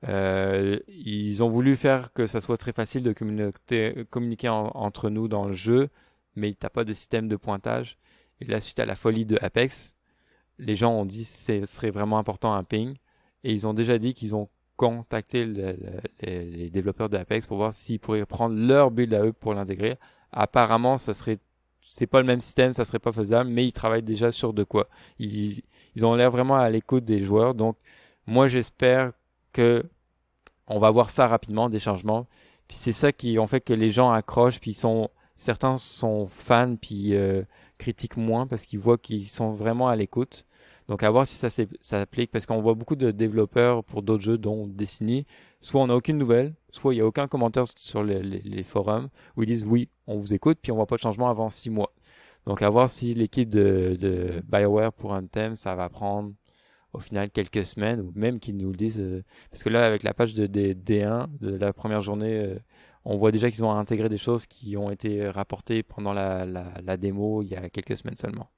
Euh, ils ont voulu faire que ça soit très facile de communiquer, communiquer en- entre nous dans le jeu, mais t'as pas de système de pointage. Et là, suite à la folie de Apex, les gens ont dit que ce serait vraiment important un ping. Et ils ont déjà dit qu'ils ont contacté le- le- les, développeurs de Apex pour voir s'ils pourraient prendre leur build à eux pour l'intégrer. Apparemment, ça serait, c'est pas le même système, ça serait pas faisable, mais ils travaillent déjà sur de quoi. Ils ont l'air vraiment à l'écoute des joueurs. Donc, moi, j'espère que on va voir ça rapidement, des changements. Puis c'est ça qui en fait que les gens accrochent, puis sont certains sont fans, puis euh, critiquent moins parce qu'ils voient qu'ils sont vraiment à l'écoute. Donc à voir si ça s'applique parce qu'on voit beaucoup de développeurs pour d'autres jeux dont Destiny. Soit on n'a aucune nouvelle, soit il n'y a aucun commentaire sur les, forums où ils disent oui, on vous écoute, puis on voit pas de changement avant six mois. Donc à voir si l'équipe de, de BioWare pour un thème, ça va prendre au final quelques semaines ou même qu'ils nous le disent euh, parce que là avec la page de, des D1 de la première journée euh, on voit déjà qu'ils ont intégré des choses qui ont été rapportées pendant la, la, la démo il y a quelques semaines seulement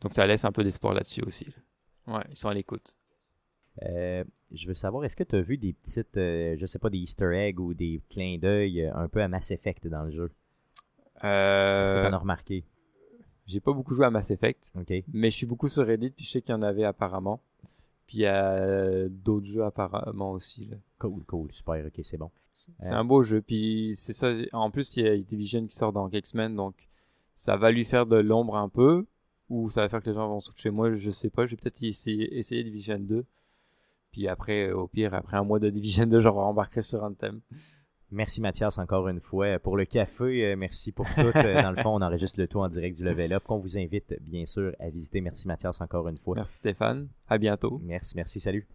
donc ça laisse un peu d'espoir là-dessus aussi ouais ils sont à l'écoute Euh, je veux savoir, est-ce que tu as vu des petites, euh, je sais pas, des easter eggs ou des clins d'œil euh, un peu à Mass Effect dans le jeu? Est-ce que euh, tu en as remarqué? J'ai pas beaucoup joué à Mass Effect OK. mais je suis beaucoup sur Reddit puis je sais qu'il y en avait apparemment puis il y a euh, d'autres jeux apparemment aussi là. Cool, cool, super, ok, c'est bon. C'est Euh. un beau jeu. Puis c'est ça. En plus, il y a Division qui sort dans quelques semaines, donc ça va lui faire de l'ombre un peu, ou ça va faire que les gens vont switcher. Moi, je sais pas. Je vais peut-être essayer, essayer Division 2. Puis après, au pire, après un mois de Division 2, je rembarquerai sur Anthem. Merci Mathias encore une fois pour le café. euh, merci pour tout. Euh, dans le fond, on enregistre le tout en direct du Level Up qu'on vous invite bien sûr à visiter. Merci Mathias encore une fois. Merci Stéphane. À bientôt. Merci, merci, salut.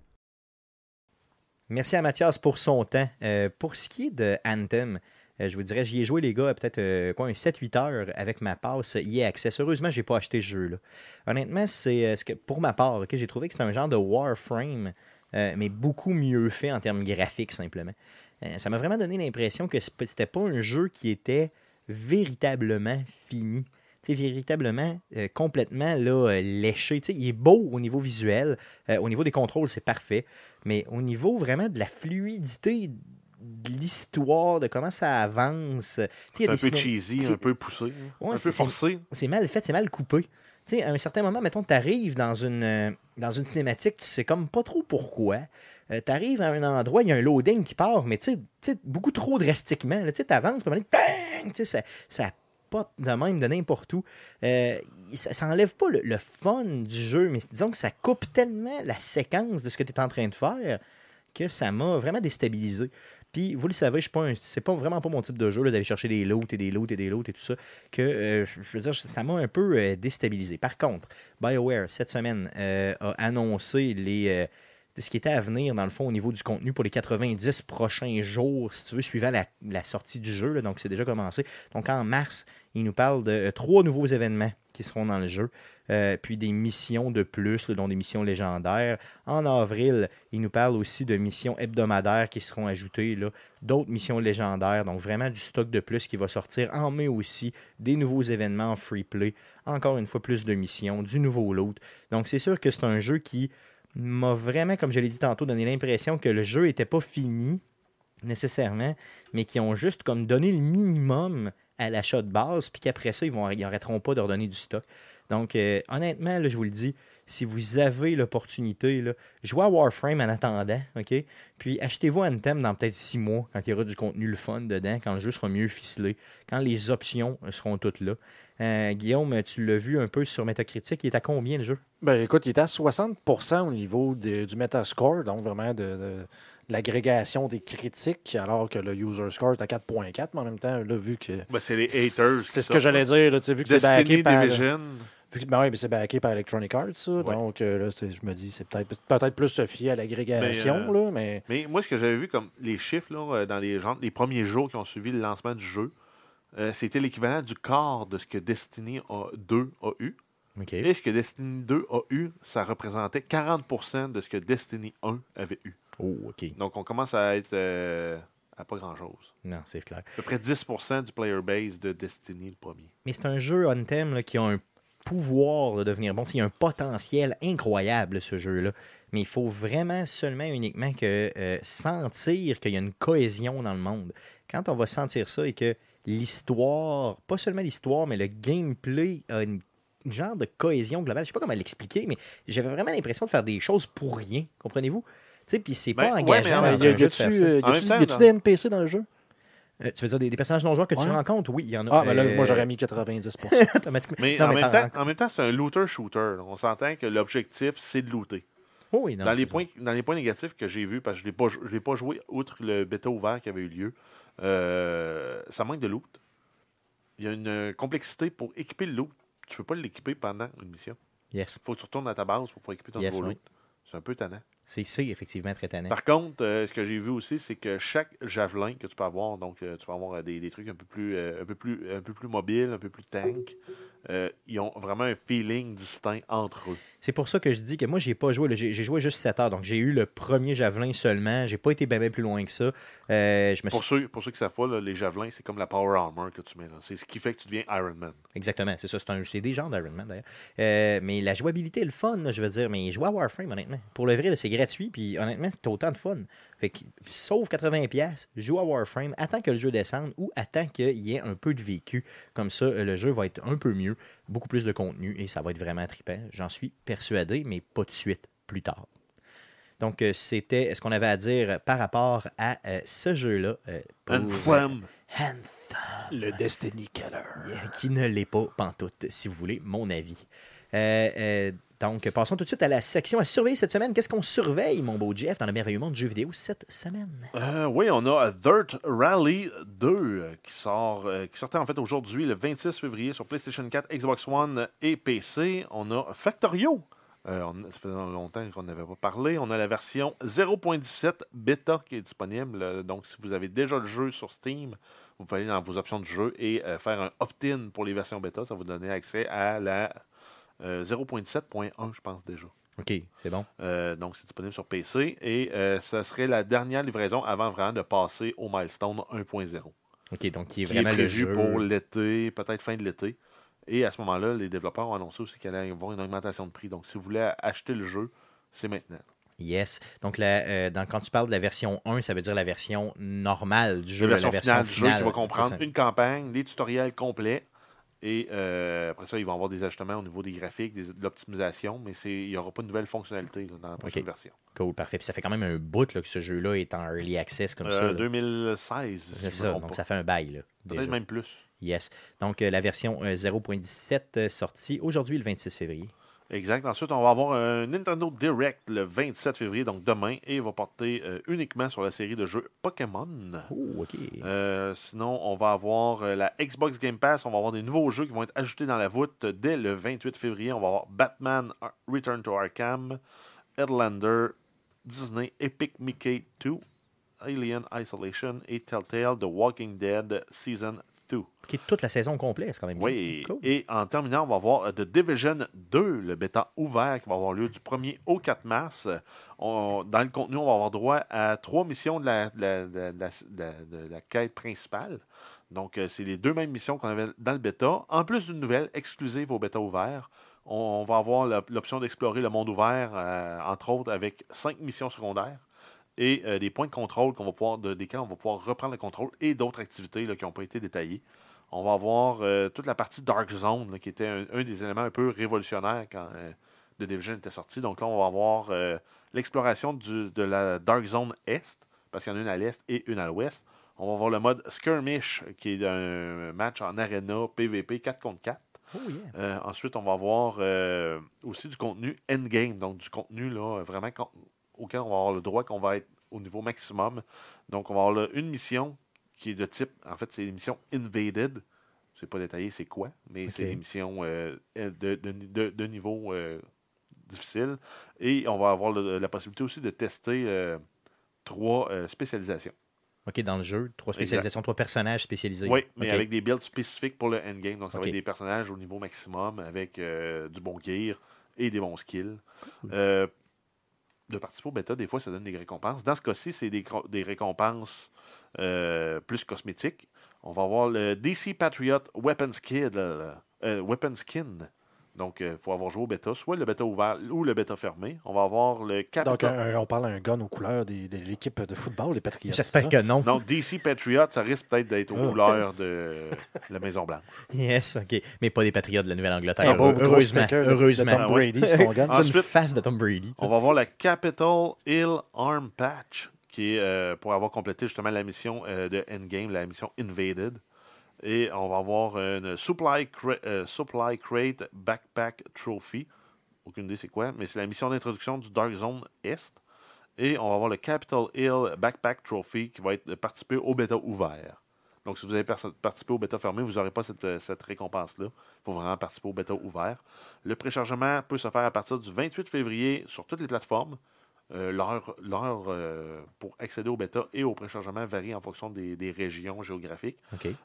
Merci à Mathias pour son temps. Euh, pour ce qui est de Anthem, euh, je vous dirais, j'y ai joué les gars peut-être euh, quoi, un 7-8 heures avec ma passe EA Access. Heureusement, j'ai pas acheté ce jeu-là. Honnêtement, c'est euh, ce que pour ma part, ok, j'ai trouvé que c'était un genre de Warframe, euh, mais beaucoup mieux fait en termes graphiques simplement. Euh, ça m'a vraiment donné l'impression que c'est c'était pas un jeu qui était véritablement fini. Sais, véritablement, euh, complètement là, euh, léché. Tu sais, il est beau au niveau visuel. Euh, au niveau des contrôles, c'est parfait. Mais au niveau vraiment de la fluidité de l'histoire, de comment ça avance. C'est un peu ciné- cheesy, c'est- un peu poussé, hein. Ouais, un c'est- peu forcé. c'est mal fait, c'est mal coupé. Tu sais, à un certain moment, mettons, tu arrives dans une, dans une cinématique, tu sais comme pas trop pourquoi. Tu arrives à un endroit, il y a un loading qui part, mais tu sais- beaucoup trop drastiquement. Tu avances, puis bang! Ça, ça pop de même de n'importe où. Euh, ça, ça enlève pas le, le fun du jeu, mais disons que ça coupe tellement la séquence de ce que tu es en train de faire que ça m'a vraiment déstabilisé. Puis, vous le savez, je suis c'est pas vraiment pas mon type de jeu d'aller chercher des loot et des loot et des loot et tout ça, que euh, je veux dire, ça m'a un peu euh, déstabilisé. Par contre, BioWare, cette semaine, euh, a annoncé les, euh, ce qui était à venir, dans le fond, au niveau du contenu pour les 90 prochains jours, si tu veux, suivant la, sortie du jeu. donc, c'est déjà commencé. Donc, en mars, il nous parle de euh, trois nouveaux événements qui seront dans le jeu. Euh, puis des missions de plus, dont des missions légendaires. En avril, il nous parle aussi de missions hebdomadaires qui seront ajoutées, d'autres missions légendaires, donc vraiment du stock de plus qui va sortir. En mai aussi, des nouveaux événements en free play, encore une fois plus de missions, du nouveau loot. Donc c'est sûr que c'est un jeu qui m'a vraiment, comme je l'ai dit tantôt, donné l'impression que le jeu n'était pas fini nécessairement, mais qui ont juste comme donné le minimum à l'achat de base, puis qu'après ça, ils vont ils n'arrêteront pas de redonner du stock. Donc, euh, honnêtement, là, je vous le dis, si vous avez l'opportunité, jouez à Warframe en attendant, OK? Puis achetez-vous Anthem dans peut-être six mois, quand il y aura du contenu le fun dedans, quand le jeu sera mieux ficelé, quand les options seront toutes là. Euh, Guillaume, tu l'as vu un peu sur Metacritic, il est à combien le jeu? Ben, écoute, il est à 60% au niveau de- du Metascore, donc vraiment de, de l'agrégation des critiques, alors que le User Score est à 4.4, mais en même temps, là, vu que. Ben, c'est les haters. C'est ce que j'allais dire, là, tu sais, vu que c'est backé par. Division. Ben oui, mais c'est backé par Electronic Arts, ça. Ouais. Donc euh, là, je me dis, c'est peut-être peut-être plus se fier à l'agrégation, Mais, euh, là, mais. Mais moi, ce que j'avais vu comme les chiffres là, euh, dans les, gens, les premiers jours qui ont suivi le lancement du jeu, euh, c'était l'équivalent du quart de ce que Destiny a- 2 a eu. Et ce que Destiny 2 a eu, ça représentait 40% de ce que Destiny 1 avait eu. Oh, OK. Donc, on commence à être à pas grand-chose. Non, c'est clair. À peu près 10% du player base de Destiny, le premier. Mais c'est un jeu on thème là, qui a un pouvoir de devenir bon. Il y a un potentiel incroyable, ce jeu-là. Mais il faut vraiment seulement uniquement que euh, sentir qu'il y a une cohésion dans le monde. Quand on va sentir ça et que l'histoire, pas seulement l'histoire, mais le gameplay a une genre de cohésion globale. Je sais pas comment l'expliquer, mais j'avais vraiment l'impression de faire des choses pour rien. Comprenez-vous? Puis c'est Ben, pas ouais, engageant. mais en dans y un jeu de faire ça. euh, a-tu- des NPC dans le jeu? Euh, tu veux dire des, des personnages non joueurs que tu rencontres? Oui, il y en a. Ah, ben là, euh, moi, j'aurais mis 90%. automatiquement. Mais, Non, en, mais même temps, en même temps, c'est un looter-shooter. On s'entend que l'objectif, c'est de looter. Oh oui, non, dans, les points, dans les points négatifs que j'ai vus, parce que je ne l'ai pas, jou- je l'ai pas joué outre le bêta ouvert qui avait eu lieu, euh, ça manque de loot. Il y a une euh, complexité pour équiper le loot. Tu ne peux pas l'équiper pendant une mission. Yes. Il faut que tu retournes à ta base pour pouvoir équiper ton Yes, nouveau oui. loot. C'est un peu tannant. C'est effectivement très tannant. Par contre, euh, ce que j'ai vu aussi, c'est que chaque javelin que tu peux avoir, donc euh, tu peux avoir euh, des, des trucs un peu plus, euh, un peu plus, un peu plus mobiles, un peu plus tank, ils ont vraiment un feeling distinct entre eux. C'est pour ça que je dis que moi, j'ai pas joué. J'ai joué juste 7 heures. Donc, j'ai eu le premier javelin seulement. J'ai pas été bien bien plus loin que ça. Je me Pour suis... ceux, pour ceux qui savent pas, là, les javelins, c'est comme la power armor que tu mets. C'est ce qui fait que tu deviens Iron Man. Exactement, c'est ça. C'est des genres d'Iron Man, d'ailleurs. Mais la jouabilité, le fun, là, je veux dire. Mais jouer à Warframe, honnêtement. Pour le vrai, c'est gratuit. Puis, honnêtement, c'est autant de fun. Fait que, sauf 80$, joue à Warframe. Attends que le jeu descende ou attends qu'il y ait un peu de vécu. Comme ça, le jeu va être un peu mieux. Beaucoup plus de contenu. Et ça va être vraiment trippant. J'en suis persuadé, mais pas de suite. Plus tard. Donc, euh, c'était ce qu'on avait à dire par rapport à euh, ce jeu-là. euh, Anthem. le Destiny Killer. qui ne l'est pas pantoute, si vous voulez, mon avis. Euh, donc, passons tout de suite à la section à surveiller cette semaine. Qu'est-ce qu'on surveille, mon beau Jeff, dans le merveilleux monde du jeu vidéo cette semaine? Euh, oui, on a Dirt Rally 2 euh, qui sort, euh, qui sortait en fait aujourd'hui, le 26 février, sur PlayStation 4, Xbox One et PC. On a Factorio. Ça fait longtemps qu'on n'avait pas parlé. On a la version 0.17 bêta qui est disponible. Donc, si vous avez déjà le jeu sur Steam, vous pouvez aller dans vos options du jeu et faire un opt-in pour les versions bêta. Ça vous donner accès à la euh, 0.17.1, je pense déjà. OK, c'est bon. Euh, donc, c'est disponible sur PC et euh, ça serait la dernière livraison avant vraiment de passer au milestone 1.0, OK, donc qui est qui est vraiment le prévu jeu... pour l'été, peut-être fin de l'été. Et à ce moment-là, les développeurs ont annoncé aussi qu'il allait y avoir une augmentation de prix. Donc, si vous voulez acheter le jeu, c'est maintenant. Yes. Donc, la, euh, dans- quand tu parles de la version 1, ça veut dire la version normale du jeu. La version, la finale du jeu qui va comprendre une campagne, des tutoriels complets. Et euh, après ça, ils vont avoir des ajustements au niveau des graphiques, des- de l'optimisation, mais c'est- il n'y aura pas de nouvelles fonctionnalités là, dans la prochaine version. Cool, parfait. Puis ça fait quand même un bout là, que ce jeu-là est en early access comme ça. Euh, là. 2016, si C'est ça, donc pas. ça fait un bail. Peut-être même plus. Yes. Donc, euh, la version euh, 0.17 euh, sortie aujourd'hui, le 26 février. Exact. Ensuite, on va avoir un Nintendo Direct le 27 février, donc demain, et il va porter euh, uniquement sur la série de jeux Pokémon. Oh, OK. Euh, sinon, on va avoir euh, la Xbox Game Pass. On va avoir des nouveaux jeux qui vont être ajoutés dans la voûte dès le 28 février. On va avoir Batman Ar- Return to Arkham, Headlander Disney Epic Mickey 2, Alien Isolation et Telltale The Walking Dead Season 2. Qui est toute la saison complète, c'est quand même bien. Oui, Cool. et en terminant, on va voir The Division 2, le bêta ouvert qui va avoir lieu du 1er au 4 mars. On- dans le contenu, on va avoir droit à trois missions de la, de de de quête principale. Donc, euh, c'est les deux mêmes missions qu'on avait dans le bêta, en plus d'une nouvelle exclusive au bêta ouvert. On, on va avoir l'option d'explorer le monde ouvert, euh, entre autres, avec cinq missions secondaires et euh, des points de contrôle qu'on va pouvoir, de- desquels on va pouvoir reprendre le contrôle et d'autres activités là, qui n'ont pas été détaillées. On va avoir euh, toute la partie Dark Zone, là, qui était un, un des éléments un peu révolutionnaires quand euh, The Division était sorti. Donc là, on va avoir l'exploration de la Dark Zone Est, parce qu'il y en a une à l'Est et une à l'Ouest. On va avoir le mode Skirmish, qui est un match en arena PVP 4 contre 4. Oh, yeah. Euh, ensuite, on va avoir euh, aussi du contenu endgame, donc du contenu là, vraiment con- auquel on va avoir le droit qu'on va être au niveau maximum. Donc, on va avoir là, une mission qui est de type, en fait, c'est l'émission Invaded. Je sais pas détaillé c'est quoi, mais c'est l'émission euh, de, de, de- de niveau euh, difficile. Et on va avoir le- la possibilité aussi de tester euh, trois euh, spécialisations. OK, dans le jeu, trois spécialisations, trois personnages spécialisés. Oui, mais avec des builds spécifiques pour le endgame. Donc, ça va être des personnages au niveau maximum avec du bon gear et des bons skills. De participer au bêta, des fois, ça donne des récompenses. Dans ce cas-ci, c'est des, récompenses euh, plus cosmétiques. On va avoir le DC Patriot Weapon Skin. euh, euh, Weapon Skin. Donc, il faut avoir joué au bêta, soit le bêta ouvert ou le bêta fermé. On va avoir le Donc, Capital. un- on parle d'un gun aux couleurs des- de l'équipe de football, les Patriots. J'espère que non. Non, DC Patriot, ça risque peut-être d'être aux Ah. couleurs de la Maison-Blanche. Yes, OK. Mais pas des patriotes de la Nouvelle-Angleterre. Gros heureusement. heureusement. de Tom Ah ouais. Brady, c'est ton gun. C'est une Ensuite- face de Tom Brady. On va voir la Capitol Hill Arm Patch, qui est euh, pour avoir complété justement la mission euh, de Endgame, la mission Invaded. Et on va avoir une euh, Supply Crate Backpack Trophy. Aucune idée c'est quoi, mais c'est la mission d'introduction du Dark Zone Est. Et on va avoir le Capitol Hill Backpack Trophy qui va être de participer au bêta ouvert. Donc, si vous avez participé au bêta fermé, vous n'aurez pas cette, euh, cette récompense-là. Il faut vraiment participer au bêta ouvert. Le préchargement peut se faire à partir du 28 février sur toutes les plateformes. Euh, L'heure l'heure, euh, pour accéder au bêta et au préchargement varie en fonction des, des régions géographiques.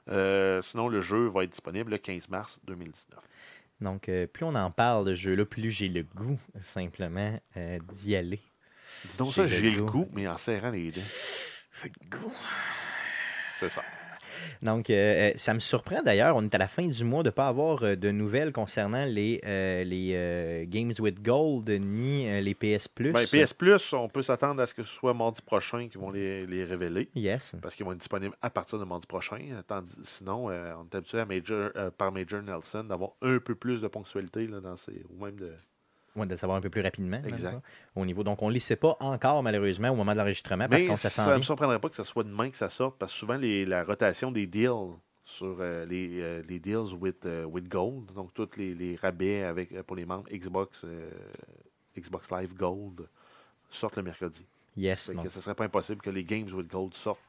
Euh, sinon, le jeu va être disponible le 15 mars 2019. Donc, plus on en parle de jeu-là, plus j'ai le goût, simplement, d'y aller. Dis donc J'ai ça, le j'ai le goût. mais en serrant les dents. J'ai le goût. C'est ça. Donc, euh, euh, ça me surprend d'ailleurs, on est à la fin du mois de ne pas avoir euh, de nouvelles concernant les, euh, les Games with Gold ni les PS Plus. Ben, PS Plus, on peut s'attendre à ce que ce soit mardi prochain qu'ils vont les, les révéler. Yes. Parce qu'ils vont être disponibles à partir de mardi prochain. Tandis- sinon, on est habitué à Major, par Major Nelson d'avoir un peu plus de ponctualité là, dans ces, ou même de. Ouais, de le savoir un peu plus rapidement. le Exact. Au niveau, donc, on ne les sait pas encore, malheureusement, au moment de l'enregistrement. Par Mais contre, ça ne me surprendrait pas que ce soit demain que ça sorte, parce que souvent, les- la rotation des deals sur euh, les, euh, les deals with, euh, with Gold, donc tous les, les rabais avec, pour les membres Xbox, Xbox Live Gold, sortent le mercredi. Yes. Donc, ce serait pas impossible que les Games with Gold sortent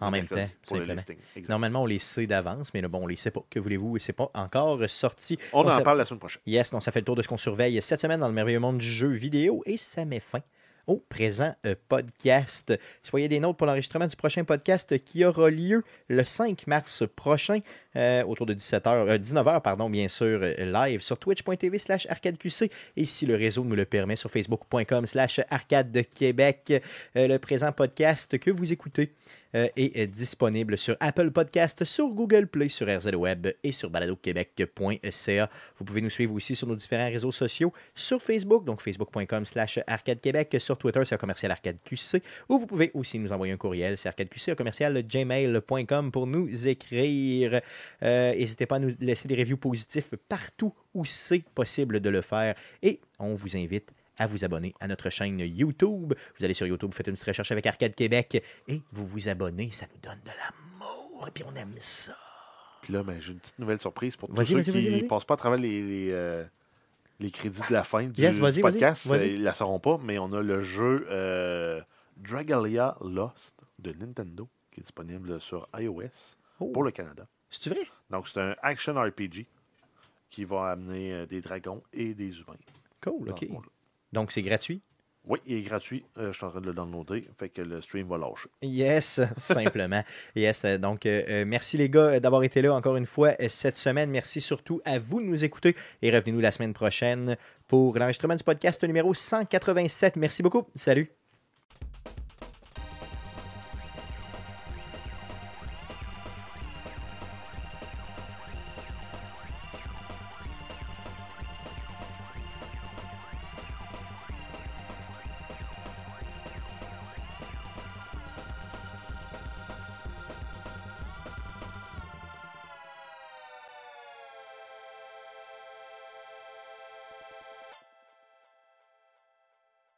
En même temps, pour le listing. Normalement, on les sait d'avance, mais là, bon, on les sait pas. Que voulez-vous? Et c'est pas encore sorti. On en parle la semaine prochaine. Yes, donc ça fait le tour de ce qu'on surveille cette semaine dans le merveilleux monde du jeu vidéo et ça met fin au présent euh, podcast. Soyez des nôtres pour l'enregistrement du prochain podcast qui aura lieu le 5 mars prochain euh, autour de 17h, 19h, pardon, bien sûr, euh, live sur twitch.tv slash arcadeqc et si le réseau nous le permet sur facebook.com slash arcade. Euh, le présent podcast que vous écoutez euh, est euh, disponible sur Apple Podcast, sur Google Play, sur RZ Web et sur baladoquebec.ca. Vous pouvez nous suivre aussi sur nos différents réseaux sociaux, sur Facebook, donc facebook.com slash arcade Québec, sur Twitter, c'est commercial arcade QC, ou vous pouvez aussi nous envoyer un courriel, c'est arcadeqc, commercial gmail.com pour nous écrire. Euh, N'hésitez pas à nous laisser des reviews positifs partout où c'est possible de le faire et on vous invite à vous abonner à notre chaîne YouTube. Vous allez sur YouTube, vous faites une petite recherche avec Arcade Québec et vous vous abonnez. Ça nous donne de l'amour et puis on aime ça. Puis là, ben, j'ai une petite nouvelle surprise pour tous ceux qui ne passent pas à travers les, les, euh, les crédits de la fin du Yes, vas-y, podcast. vas-y. Euh, Ils ne la sauront pas, mais on a le jeu euh, Dragalia Lost de Nintendo qui est disponible sur iOS Oh. pour le Canada. C'est vrai? Donc, c'est un action RPG qui va amener euh, des dragons et des humains. Cool, dans ok. ce monde-là. Donc c'est gratuit? Oui, il est gratuit. Euh, je suis en train de le downloader. Fait que le stream va lâcher. Yes, simplement. yes, euh, donc euh, merci les gars euh, d'avoir été là encore une fois euh, cette semaine. Merci surtout à vous de nous écouter et revenez-nous la semaine prochaine pour l'enregistrement du podcast numéro 187. Merci beaucoup. Salut.